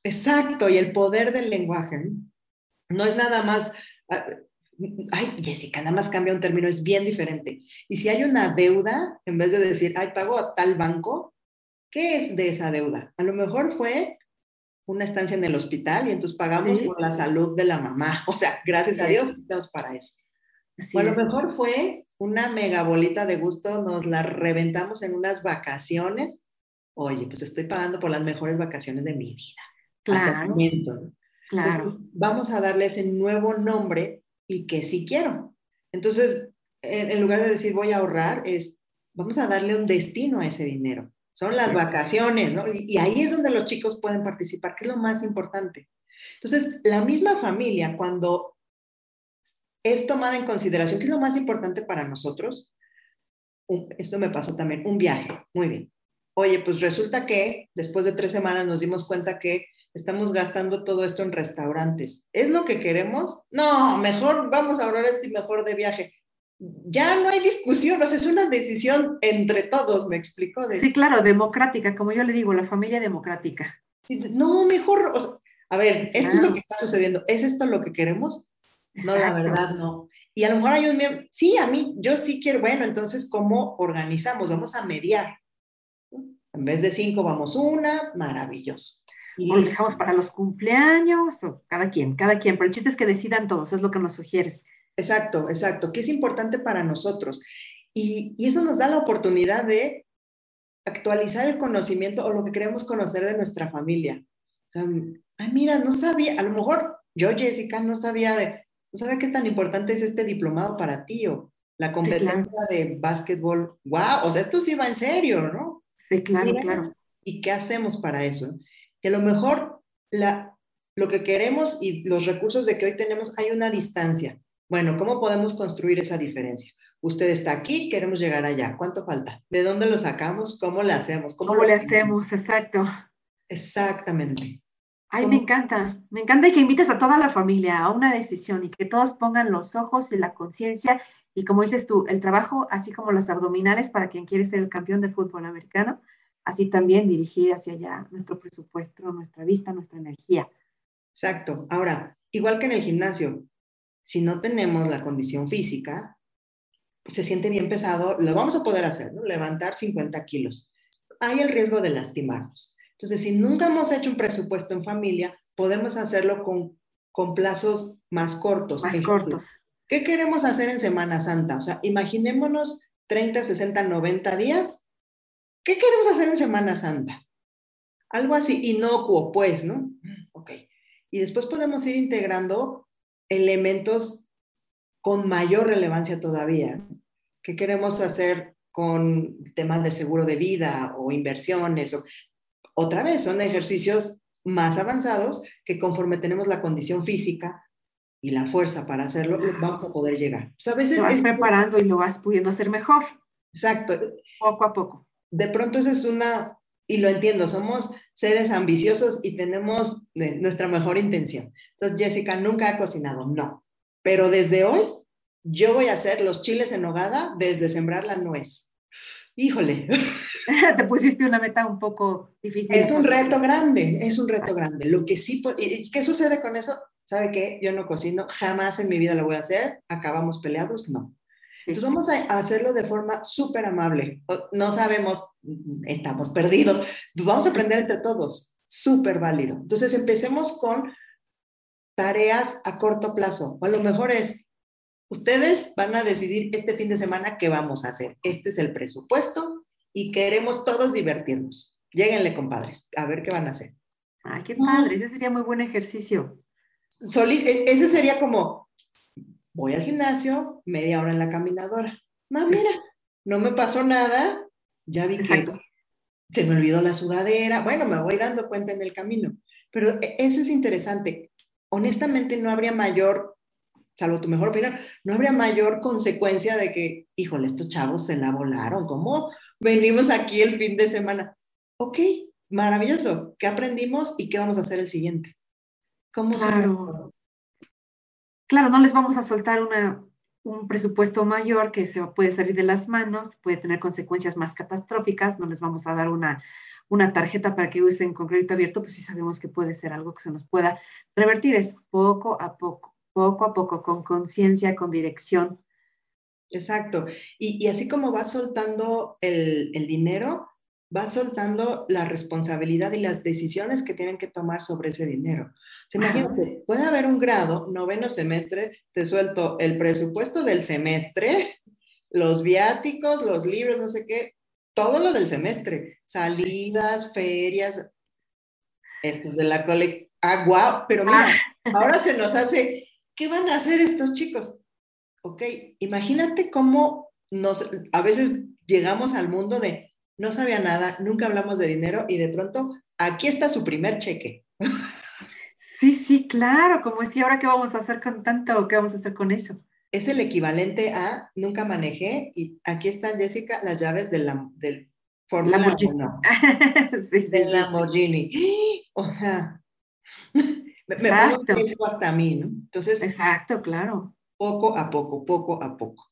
Exacto, y el poder del lenguaje. No es nada más... Ay, Jessica, nada más cambia un término, es bien diferente. Y si hay una deuda, en vez de decir, ay, pago a tal banco, ¿qué es de esa deuda? A lo mejor fue una estancia en el hospital y entonces pagamos por la salud de la mamá. O sea, gracias a Dios estamos para eso. o a lo mejor fue una mega bolita de gusto, nos la reventamos en unas vacaciones. Oye, pues estoy pagando por las mejores vacaciones de mi vida.
Claro.
claro. vamos a darle ese nuevo nombre y que sí quiero. Entonces, en, lugar de decir voy a ahorrar, es vamos a darle un destino a ese dinero. Son las vacaciones, ¿no? Y, y ahí es donde los chicos pueden participar, que es lo más importante. Entonces, la misma familia, cuando es tomada en consideración, ¿qué es lo más importante para nosotros? esto me pasó también, un viaje, muy bien. Oye, pues resulta que después de tres semanas nos dimos cuenta que estamos gastando todo esto en restaurantes. ¿Es lo que queremos? No, mejor vamos a ahorrar esto y mejor de viaje. Ya no hay discusión, o sea, es una decisión entre todos, me explico.
Sí, claro, democrática, como yo le digo, la familia democrática.
No, mejor, a ver, esto es lo que está sucediendo, ¿es esto lo que queremos? No, la verdad no. Y a lo mejor hay un miembro, sí, a mí, yo sí quiero, bueno, entonces, ¿cómo organizamos? Vamos a mediar. En vez de cinco, vamos una, maravilloso.
Y o dejamos para los cumpleaños, o cada quien, cada quien, pero el chiste es que decidan todos, es lo que nos sugieres.
Exacto, exacto, que es importante para nosotros. Y, y eso nos da la oportunidad de actualizar el conocimiento o lo que queremos conocer de nuestra familia. ay, mira, no sabía, a lo mejor yo, Jessica, no sabía de, ¿Sabe qué tan importante es este diplomado para ti o la competencia de básquetbol? ¡Wow! O sea, esto sí va en serio, ¿no?
Sí, claro, claro.
¿Y qué hacemos para eso? Que a lo mejor la, lo que queremos y los recursos de que hoy tenemos, hay una distancia. Bueno, ¿cómo podemos construir esa diferencia? Usted está aquí, queremos llegar allá. ¿Cuánto falta? ¿De dónde lo sacamos? ¿Cómo le hacemos?
¿Cómo, le hacemos? Exacto.
Exactamente.
Ay, me encanta, me encanta y que invites a toda la familia a una decisión y que todos pongan los ojos y la conciencia y como dices tú, el trabajo, así como las abdominales para quien quiere ser el campeón de fútbol americano, así también dirigir hacia allá nuestro presupuesto, nuestra vista, nuestra energía.
Exacto. Ahora, igual que en el gimnasio, si no tenemos la condición física, se siente bien pesado, lo vamos a poder hacer, ¿no? Levantar 50 kilos. Hay el riesgo de lastimarnos. Entonces, si nunca hemos hecho un presupuesto en familia, podemos hacerlo con, con plazos más cortos.
Más cortos.
¿Qué queremos hacer en Semana Santa? O sea, imaginémonos 30, 60, 90 días. ¿Qué queremos hacer en Semana Santa? Algo así inocuo, pues, ¿no? Ok. Y después podemos ir integrando elementos con mayor relevancia todavía. ¿Qué queremos hacer con temas de seguro de vida o inversiones? O, otra vez, son ejercicios más avanzados que conforme tenemos la condición física y la fuerza para hacerlo, vamos a poder llegar.
a veces lo vas preparando y lo vas pudiendo hacer mejor.
Exacto.
Poco a poco.
De pronto esa es una, y lo entiendo, somos seres ambiciosos y tenemos nuestra mejor intención. Entonces, Jessica nunca ha cocinado, no. Pero desde hoy, yo voy a hacer los chiles en hogada desde sembrar la nuez híjole.
Te pusiste una meta un poco difícil.
Es un reto grande, es un reto grande. Lo que sí, ¿y qué sucede con eso? ¿Sabe qué? Yo no cocino, jamás en mi vida lo voy a hacer. ¿Acabamos peleados? No. Entonces vamos a hacerlo de forma súper amable. No sabemos, estamos perdidos. Vamos a aprender entre todos. Súper válido. Entonces empecemos con tareas a corto plazo. O a lo mejor es, Ustedes van a decidir este fin de semana qué vamos a hacer. Este es el presupuesto y queremos todos divertirnos. Lléguenle, compadres, a ver qué van a hacer.
Ay, qué padre, ese sería muy buen ejercicio.
E, ese sería como, voy al gimnasio, media hora en la caminadora. Ma, mira, no me pasó nada, ya vi que se me olvidó la sudadera. Bueno, me voy dando cuenta en el camino. Pero e, ese es interesante. Honestamente, no habría mayor salvo tu mejor opinión, no habría mayor consecuencia de que, híjole, estos chavos se la volaron, ¿cómo venimos aquí el fin de semana? Ok, maravilloso, ¿qué aprendimos y qué vamos a hacer el siguiente?
¿Cómo claro. Claro, no les vamos a soltar una, un presupuesto mayor que se puede salir de las manos, puede tener consecuencias más catastróficas, no les vamos a dar una, una tarjeta para que usen con crédito abierto, pues sí sabemos que puede ser algo que se nos pueda revertir, es poco a poco poco a poco, con conciencia, con dirección.
Exacto. Y, así como vas soltando el, dinero, vas soltando la responsabilidad y las decisiones que tienen que tomar sobre ese dinero. imagínate, puede haber un grado, noveno semestre, te suelto el presupuesto del semestre, los viáticos, los libros, no sé qué, todo lo del semestre, salidas, ferias, estos de la colecta. Ah, wow, pero mira, ah. ahora se nos hace ¿qué van a hacer estos chicos? Ok, imagínate cómo nos, a veces llegamos al mundo de no sabía nada, nunca hablamos de dinero y de pronto aquí está su primer cheque.
Sí, sí, claro, como decía, ahora qué vamos a hacer con tanto o qué vamos a hacer con eso.
Es el equivalente a nunca manejé y aquí están, Jessica, las llaves de la, del Fórmula 1. sí, sí, del Lamborghini. O sea, me, pongo hasta a mí, ¿no?
Entonces, exacto, claro.
Poco a poco, poco a poco.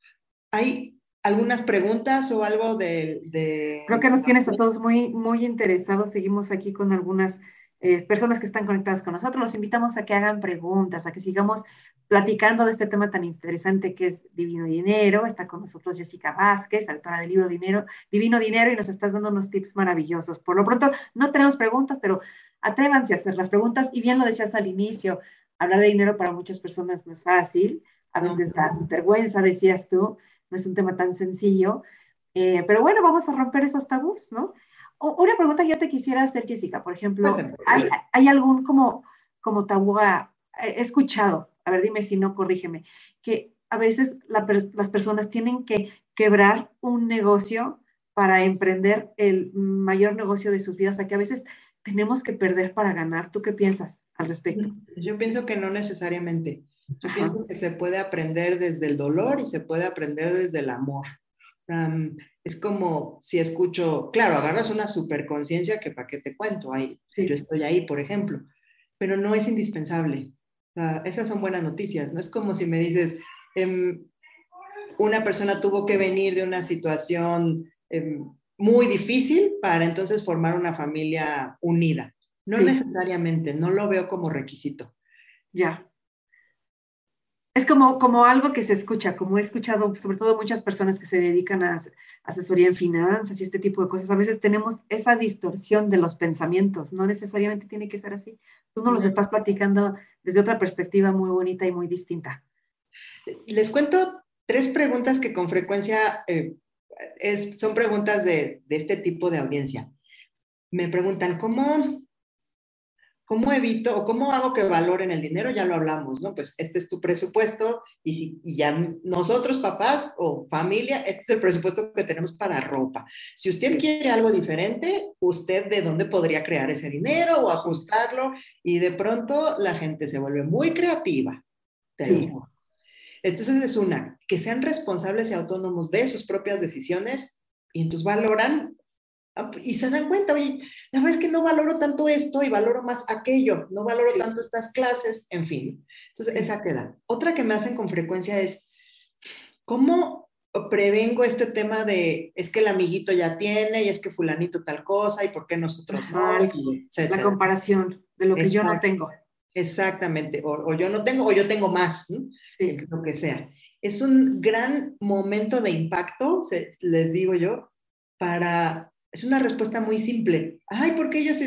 ¿Hay algunas preguntas o algo de,
Creo que nos tienes a todos muy, muy interesados. Seguimos aquí con algunas eh, personas que están conectadas con nosotros. Los invitamos a que hagan preguntas, a que sigamos platicando de este tema tan interesante que es Divino Dinero. Está con nosotros Jessica Vázquez, autora del libro Dinero, Divino Dinero, y nos estás dando unos tips maravillosos. Por lo pronto, no tenemos preguntas, pero atrévanse a hacer las preguntas y bien lo decías al inicio, hablar de dinero para muchas personas no es fácil, a veces da vergüenza, decías tú, no es un tema tan sencillo, eh, pero bueno, vamos a romper esos tabús, ¿no? una pregunta que yo te quisiera hacer, Jessica, por ejemplo, ¿hay, algún como, como tabú, he escuchado, a ver, dime si no, corrígeme, que a veces las personas tienen que quebrar un negocio para emprender el mayor negocio de sus vidas, o sea, que a veces tenemos que perder para ganar. ¿Tú qué piensas al respecto?
Yo pienso que no necesariamente. Yo pienso que se puede aprender desde el dolor y se puede aprender desde el amor. es como si escucho, claro, agarras una superconciencia que para qué te cuento, ahí, yo estoy ahí, por ejemplo, pero no es indispensable. esas son buenas noticias, no es como si me dices, em, una persona tuvo que venir de una situación em, muy difícil para entonces formar una familia unida. No necesariamente, no lo veo como requisito.
Ya. Es como, como algo que se escucha, como he escuchado, sobre todo muchas personas que se dedican a asesoría en finanzas y este tipo de cosas, a veces tenemos esa distorsión de los pensamientos, no necesariamente tiene que ser así. Tú nos los estás platicando desde otra perspectiva muy bonita y muy distinta.
Les cuento tres preguntas que con frecuencia eh, son preguntas de, de este tipo de audiencia. Me preguntan, ¿cómo, ¿Cómo evito o cómo hago que valoren el dinero? Ya lo hablamos, ¿no? Pues este es tu presupuesto y, si, ya nosotros, papás o familia, este es el presupuesto que tenemos para ropa. Si usted quiere algo diferente, usted de dónde podría crear ese dinero o ajustarlo y de pronto la gente se vuelve muy creativa. Entonces es una, que sean responsables y autónomos de sus propias decisiones y entonces valoran y se dan cuenta, oye, la verdad es que no valoro tanto esto y valoro más aquello, no valoro tanto estas clases, en fin. Entonces, esa queda. Otra que me hacen con frecuencia es, ¿cómo prevengo este tema de, es que el amiguito ya tiene y es que fulanito tal cosa y por qué nosotros no?
la comparación de lo que yo no tengo.
Exactamente, o, yo no tengo o yo tengo más, lo que sea. Es un gran momento de impacto, les digo yo, para es una respuesta muy simple. Ay, porque ellos,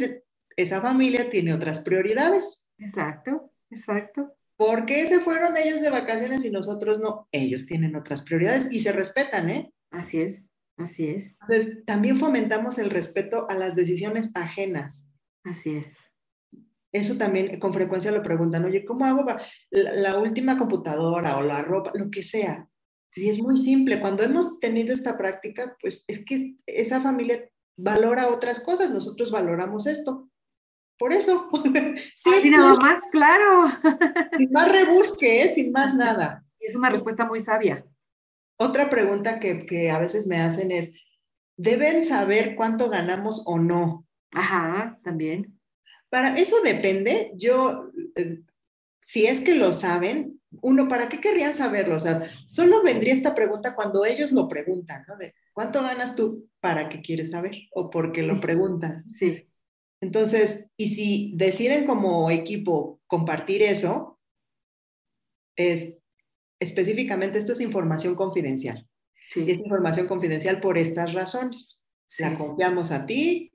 esa familia tiene otras prioridades.
Exacto, exacto.
¿Por qué se fueron ellos de vacaciones y nosotros no? Ellos tienen otras prioridades y se respetan, ¿eh?
Así es, así es.
Entonces, también fomentamos el respeto a las decisiones ajenas.
Así es.
Eso también con frecuencia lo preguntan, oye, ¿cómo hago la, la última computadora o la ropa, lo que sea? Y es muy simple. Cuando hemos tenido esta práctica, pues es que esa familia valora otras cosas, nosotros valoramos esto. Por eso.
sí, Así nada más, claro.
Sin más rebusque, sin más nada.
Es una respuesta muy sabia.
Otra pregunta que, que, a veces me hacen es, ¿deben saber cuánto ganamos o no?
Ajá, también.
Para eso depende. Yo, eh, si es que lo saben, uno, ¿para qué querrían saberlo? O sea, solo vendría esta pregunta cuando ellos lo preguntan, ¿no? De, ¿cuánto ganas tú? ¿Para qué quieres saber? ¿O porque lo preguntas?
Sí.
Entonces, y si deciden como equipo compartir eso, es específicamente esto es información confidencial. Sí. Es información confidencial por estas razones. La confiamos a ti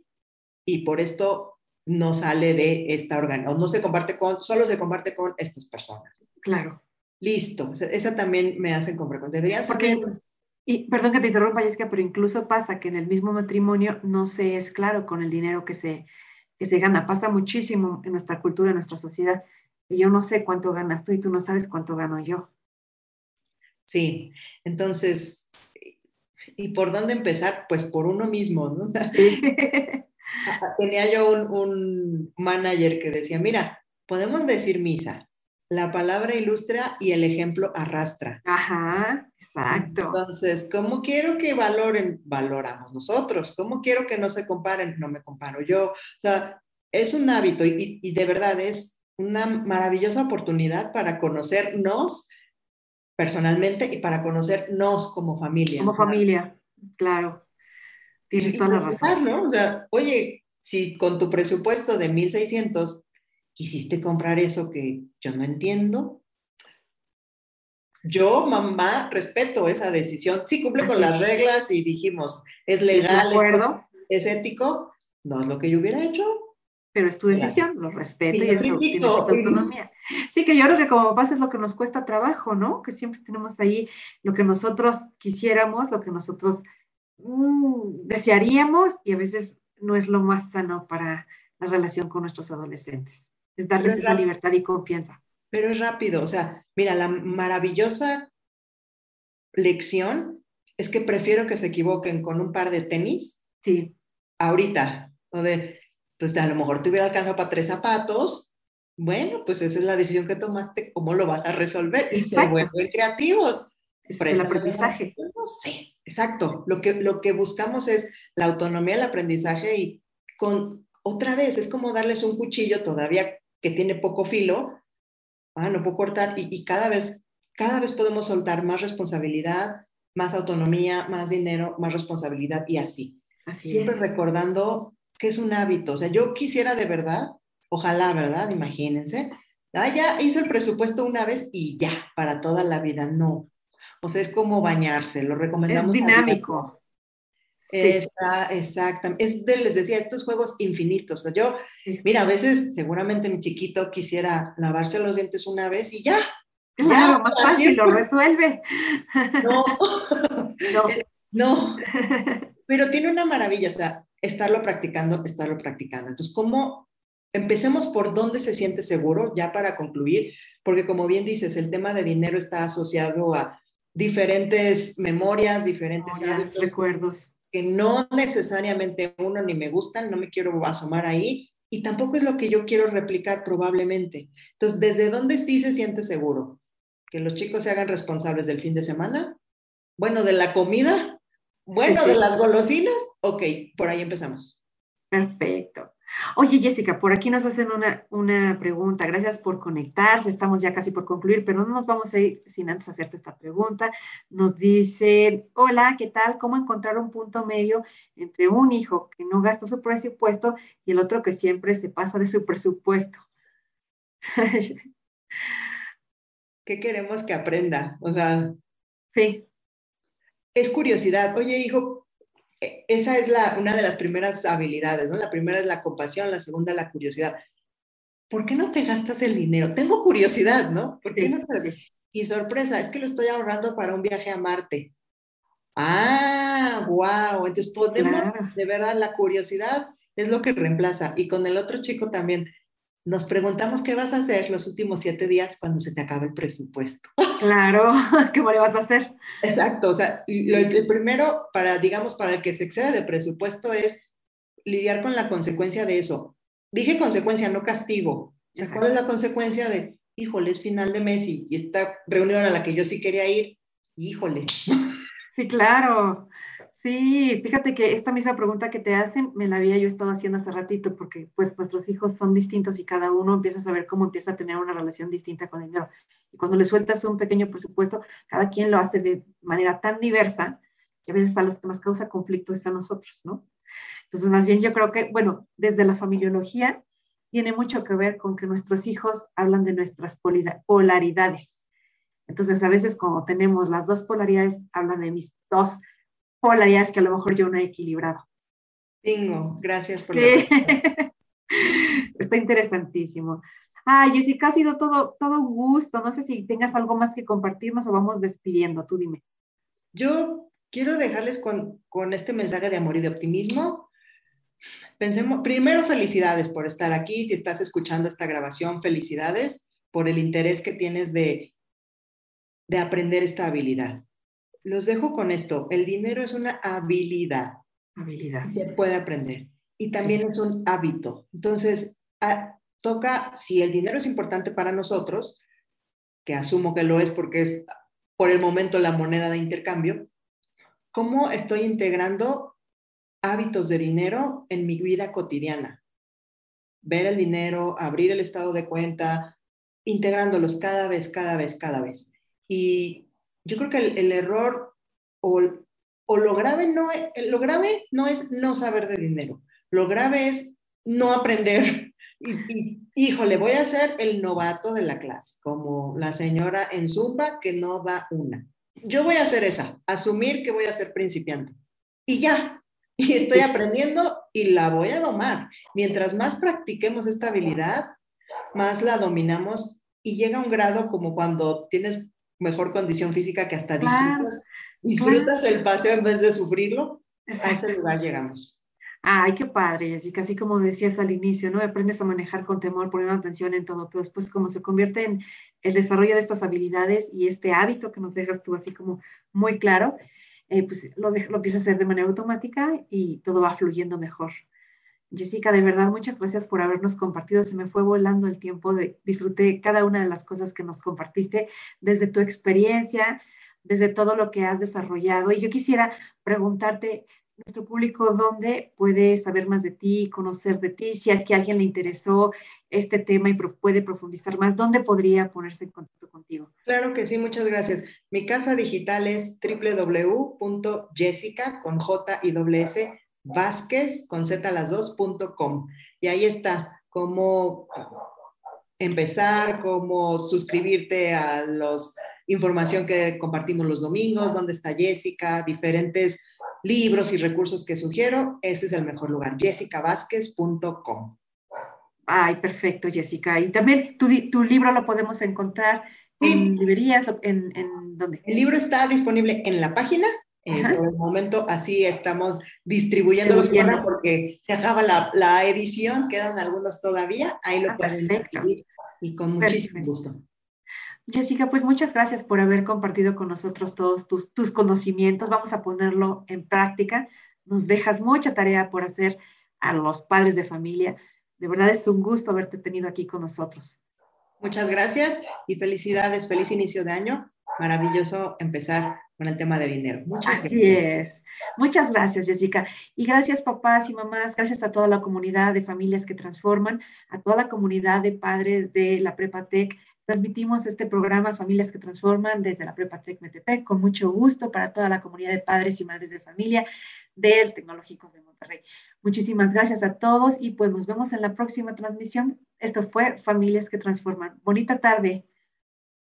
y por esto no sale de esta organización, no se comparte con, solo se comparte con estas personas.
Claro.
Listo, esa también me hacen con frecuencia. Deberían saber.
Y perdón que te interrumpa, Jessica, pero incluso pasa que en el mismo matrimonio no se es claro con el dinero que se, que se gana. Pasa muchísimo en nuestra cultura, en nuestra sociedad. Y yo no sé cuánto ganas tú y tú no sabes cuánto gano yo.
Sí, entonces, ¿y por dónde empezar? Pues por uno mismo, ¿no? Tenía yo un, un manager que decía, mira, podemos decir misa, la palabra ilustra y el ejemplo arrastra.
Ajá, exacto.
Entonces, ¿cómo quiero que valoren? Valoramos nosotros. ¿Cómo quiero que no se comparen? No me comparo yo. O sea, es un hábito y, y de verdad es una maravillosa oportunidad para conocernos personalmente y para conocernos como familia.
Como familia, claro.
Tienes toda la razón. ¿no? O sea, oye, si con tu presupuesto de 1.600 quisiste comprar eso que yo no entiendo. Yo, mamá, respeto esa decisión. Sí, cumple con las reglas y dijimos, es legal, es, ético. No es lo que yo hubiera hecho.
Pero es tu decisión, lo respeto y, es tu autonomía. Sí, que yo creo que como papás es lo que nos cuesta trabajo, ¿no? Que siempre tenemos ahí lo que nosotros quisiéramos, lo que nosotros mm, desearíamos y a veces no es lo más sano para la relación con nuestros adolescentes es darles esa libertad y confianza.
Pero es rápido, o sea, mira, la maravillosa lección es que prefiero que se equivoquen con un par de tenis.
Sí.
Ahorita, o de, pues a lo mejor te hubiera alcanzado para tres zapatos. Bueno, pues esa es la decisión que tomaste, ¿cómo lo vas a resolver? Y se vuelven creativos.
Es el aprendizaje.
No sé, exacto. Lo que, lo que buscamos es la autonomía, el aprendizaje y con, otra vez, es como darles un cuchillo todavía que tiene poco filo, ah, no puedo cortar y, y cada vez, cada vez podemos soltar más responsabilidad, más autonomía, más dinero, más responsabilidad y así. así Siempre recordando que es un hábito. O sea, yo quisiera de verdad, ojalá, ¿verdad? Imagínense. Ah, ya hice el presupuesto una vez y ya, para toda la vida. No. O sea, es como bañarse, lo recomendamos.
Es dinámico.
Exacto. Es de, les decía, estos juegos infinitos. O sea, yo, mira, a veces seguramente mi chiquito quisiera lavarse los dientes una vez y ya,
Claro, más fácil, lo resuelve.
No, no, no, pero tiene una maravilla, o sea, estarlo practicando, estarlo practicando. Entonces, ¿cómo? Empecemos por dónde se siente seguro, ya para concluir, porque como bien dices, el tema de dinero está asociado a diferentes memorias, diferentes
recuerdos.
Que no necesariamente uno ni me gustan, no me quiero asomar ahí, y tampoco es lo que yo quiero replicar probablemente. Entonces, ¿desde dónde sí se siente seguro? que los chicos se hagan responsables del fin de semana, bueno, de la comida, bueno, de las golosinas, ok, por ahí empezamos.
Perfecto. Oye, Jessica, por aquí nos hacen una, una, pregunta. Gracias por conectarse. Estamos ya casi por concluir, pero no nos vamos a ir sin antes hacerte esta pregunta. Nos dice, hola, ¿qué tal? ¿Cómo encontrar un punto medio entre un hijo que no gasta su presupuesto y el otro que siempre se pasa de su presupuesto?
¿Qué queremos que aprenda? O sea,
sí.
Es curiosidad. Oye, hijo, esa es la, una de las primeras habilidades, ¿no? La primera es la compasión, la segunda la curiosidad. ¿Por qué no te gastas el dinero? Tengo curiosidad, ¿no? ¿Por qué no te... Y sorpresa, es que lo estoy ahorrando para un viaje a Marte. Ah, wow. Entonces podemos, de verdad, la curiosidad es lo que reemplaza. Y con el otro chico también nos preguntamos qué vas a hacer los últimos siete días cuando se te acabe el presupuesto.
Claro, ¿cómo le vas a hacer?
Exacto, o sea, el primero, para, digamos, para el que se excede de presupuesto es lidiar con la consecuencia de eso. Dije consecuencia, no castigo. O sea, ¿cuál es la consecuencia de, híjole, es final de mes y, y esta reunión a la que yo sí quería ir, híjole.
Sí, claro. Sí, fíjate que esta misma pregunta que te hacen me la había yo estado haciendo hace ratito porque pues nuestros hijos son distintos y cada uno empieza a saber cómo empieza a tener una relación distinta con el dinero. Y cuando le sueltas un pequeño presupuesto, cada quien lo hace de manera tan diversa que a veces a los que nos causa conflicto es a nosotros, ¿no? Entonces, más bien yo creo que, bueno, desde la familiología tiene mucho que ver con que nuestros hijos hablan de nuestras polaridades. Entonces, a veces como tenemos las dos polaridades, hablan de mis dos polaridades que a lo mejor yo no he equilibrado.
Bingo, gracias por
sí. Está interesantísimo. Ay, Jessica, ha sido todo, todo un gusto. No sé si tengas algo más que compartirnos o vamos despidiendo. Tú dime.
Yo quiero dejarles con, con este mensaje de amor y de optimismo. Pensemos, primero, felicidades por estar aquí. Si estás escuchando esta grabación, felicidades por el interés que tienes de, de aprender esta habilidad los dejo con esto. El dinero es una habilidad.
Habilidad.
Se puede aprender. Y también es un hábito. Entonces, toca, si el dinero es importante para nosotros, que asumo que lo es porque es por el momento la moneda de intercambio, ¿cómo estoy integrando hábitos de dinero en mi vida cotidiana? Ver el dinero, abrir el estado de cuenta, integrándolos cada vez, cada vez, cada vez. Y yo creo que el, error o, o, lo, grave no es, lo grave no es no saber de dinero, lo grave es no aprender. Y, híjole, voy a ser el novato de la clase, como la señora en Zumba que no da una. Yo voy a hacer esa, asumir que voy a ser principiante. Y ya, y estoy aprendiendo y la voy a domar. Mientras más practiquemos esta habilidad, más la dominamos y llega un grado como cuando tienes mejor condición física que hasta disfrutas, disfrutas el paseo en vez de sufrirlo. A ese lugar llegamos.
Ay, qué padre, Jessica. Así como decías al inicio, ¿no? Aprendes a manejar con temor, poniendo atención en todo, pero después como se convierte en el desarrollo de estas habilidades y este hábito que nos dejas tú así como muy claro, eh, pues lo, lo empiezas a hacer de manera automática y todo va fluyendo mejor. Jessica, de verdad, muchas gracias por habernos compartido. Se me fue volando el tiempo, de, disfruté cada una de las cosas que nos compartiste desde tu experiencia, desde todo lo que has desarrollado. Y yo quisiera preguntarte, nuestro público dónde puede saber más de ti, conocer de ti, si es que a alguien le interesó este tema y puede profundizar más, ¿dónde podría ponerse en contacto contigo?
Claro que sí, muchas gracias. Mi casa digital es www.jessica con J y S Vázquez con Z las dos punto com. Y ahí está cómo empezar, cómo suscribirte a los información que compartimos los domingos, dónde está Jessica, diferentes libros y recursos que sugiero, ese es el mejor lugar, jessicavázquez.com.
Ay, perfecto, Jessica. Y también tu, tu libro lo podemos encontrar en librerías, en, en dónde?
El libro está disponible en la página. Eh, por el momento así estamos distribuyendo los porque se acaba la, la, edición, quedan algunos todavía, ahí lo ah, pueden adquirir y con muchísimo gusto.
Jessica, pues muchas gracias por haber compartido con nosotros todos tus, conocimientos. Vamos a ponerlo en práctica. Nos dejas mucha tarea por hacer a los padres de familia. De verdad es un gusto haberte tenido aquí con nosotros.
Muchas gracias y felicidades, feliz inicio de año. Maravilloso empezar con el tema de dinero.
Muchas Así es. Muchas gracias, Jessica. Y gracias, papás y mamás. Gracias a toda la comunidad de familias que transforman, a toda la comunidad de padres de la Prepatec Transmitimos este programa Familias que Transforman desde la Prepa Tec Metepec con mucho gusto para toda la comunidad de padres y madres de familia del Tecnológico de Monterrey. Muchísimas gracias a todos y pues nos vemos en la próxima transmisión. Esto fue Familias que Transforman. Bonita tarde.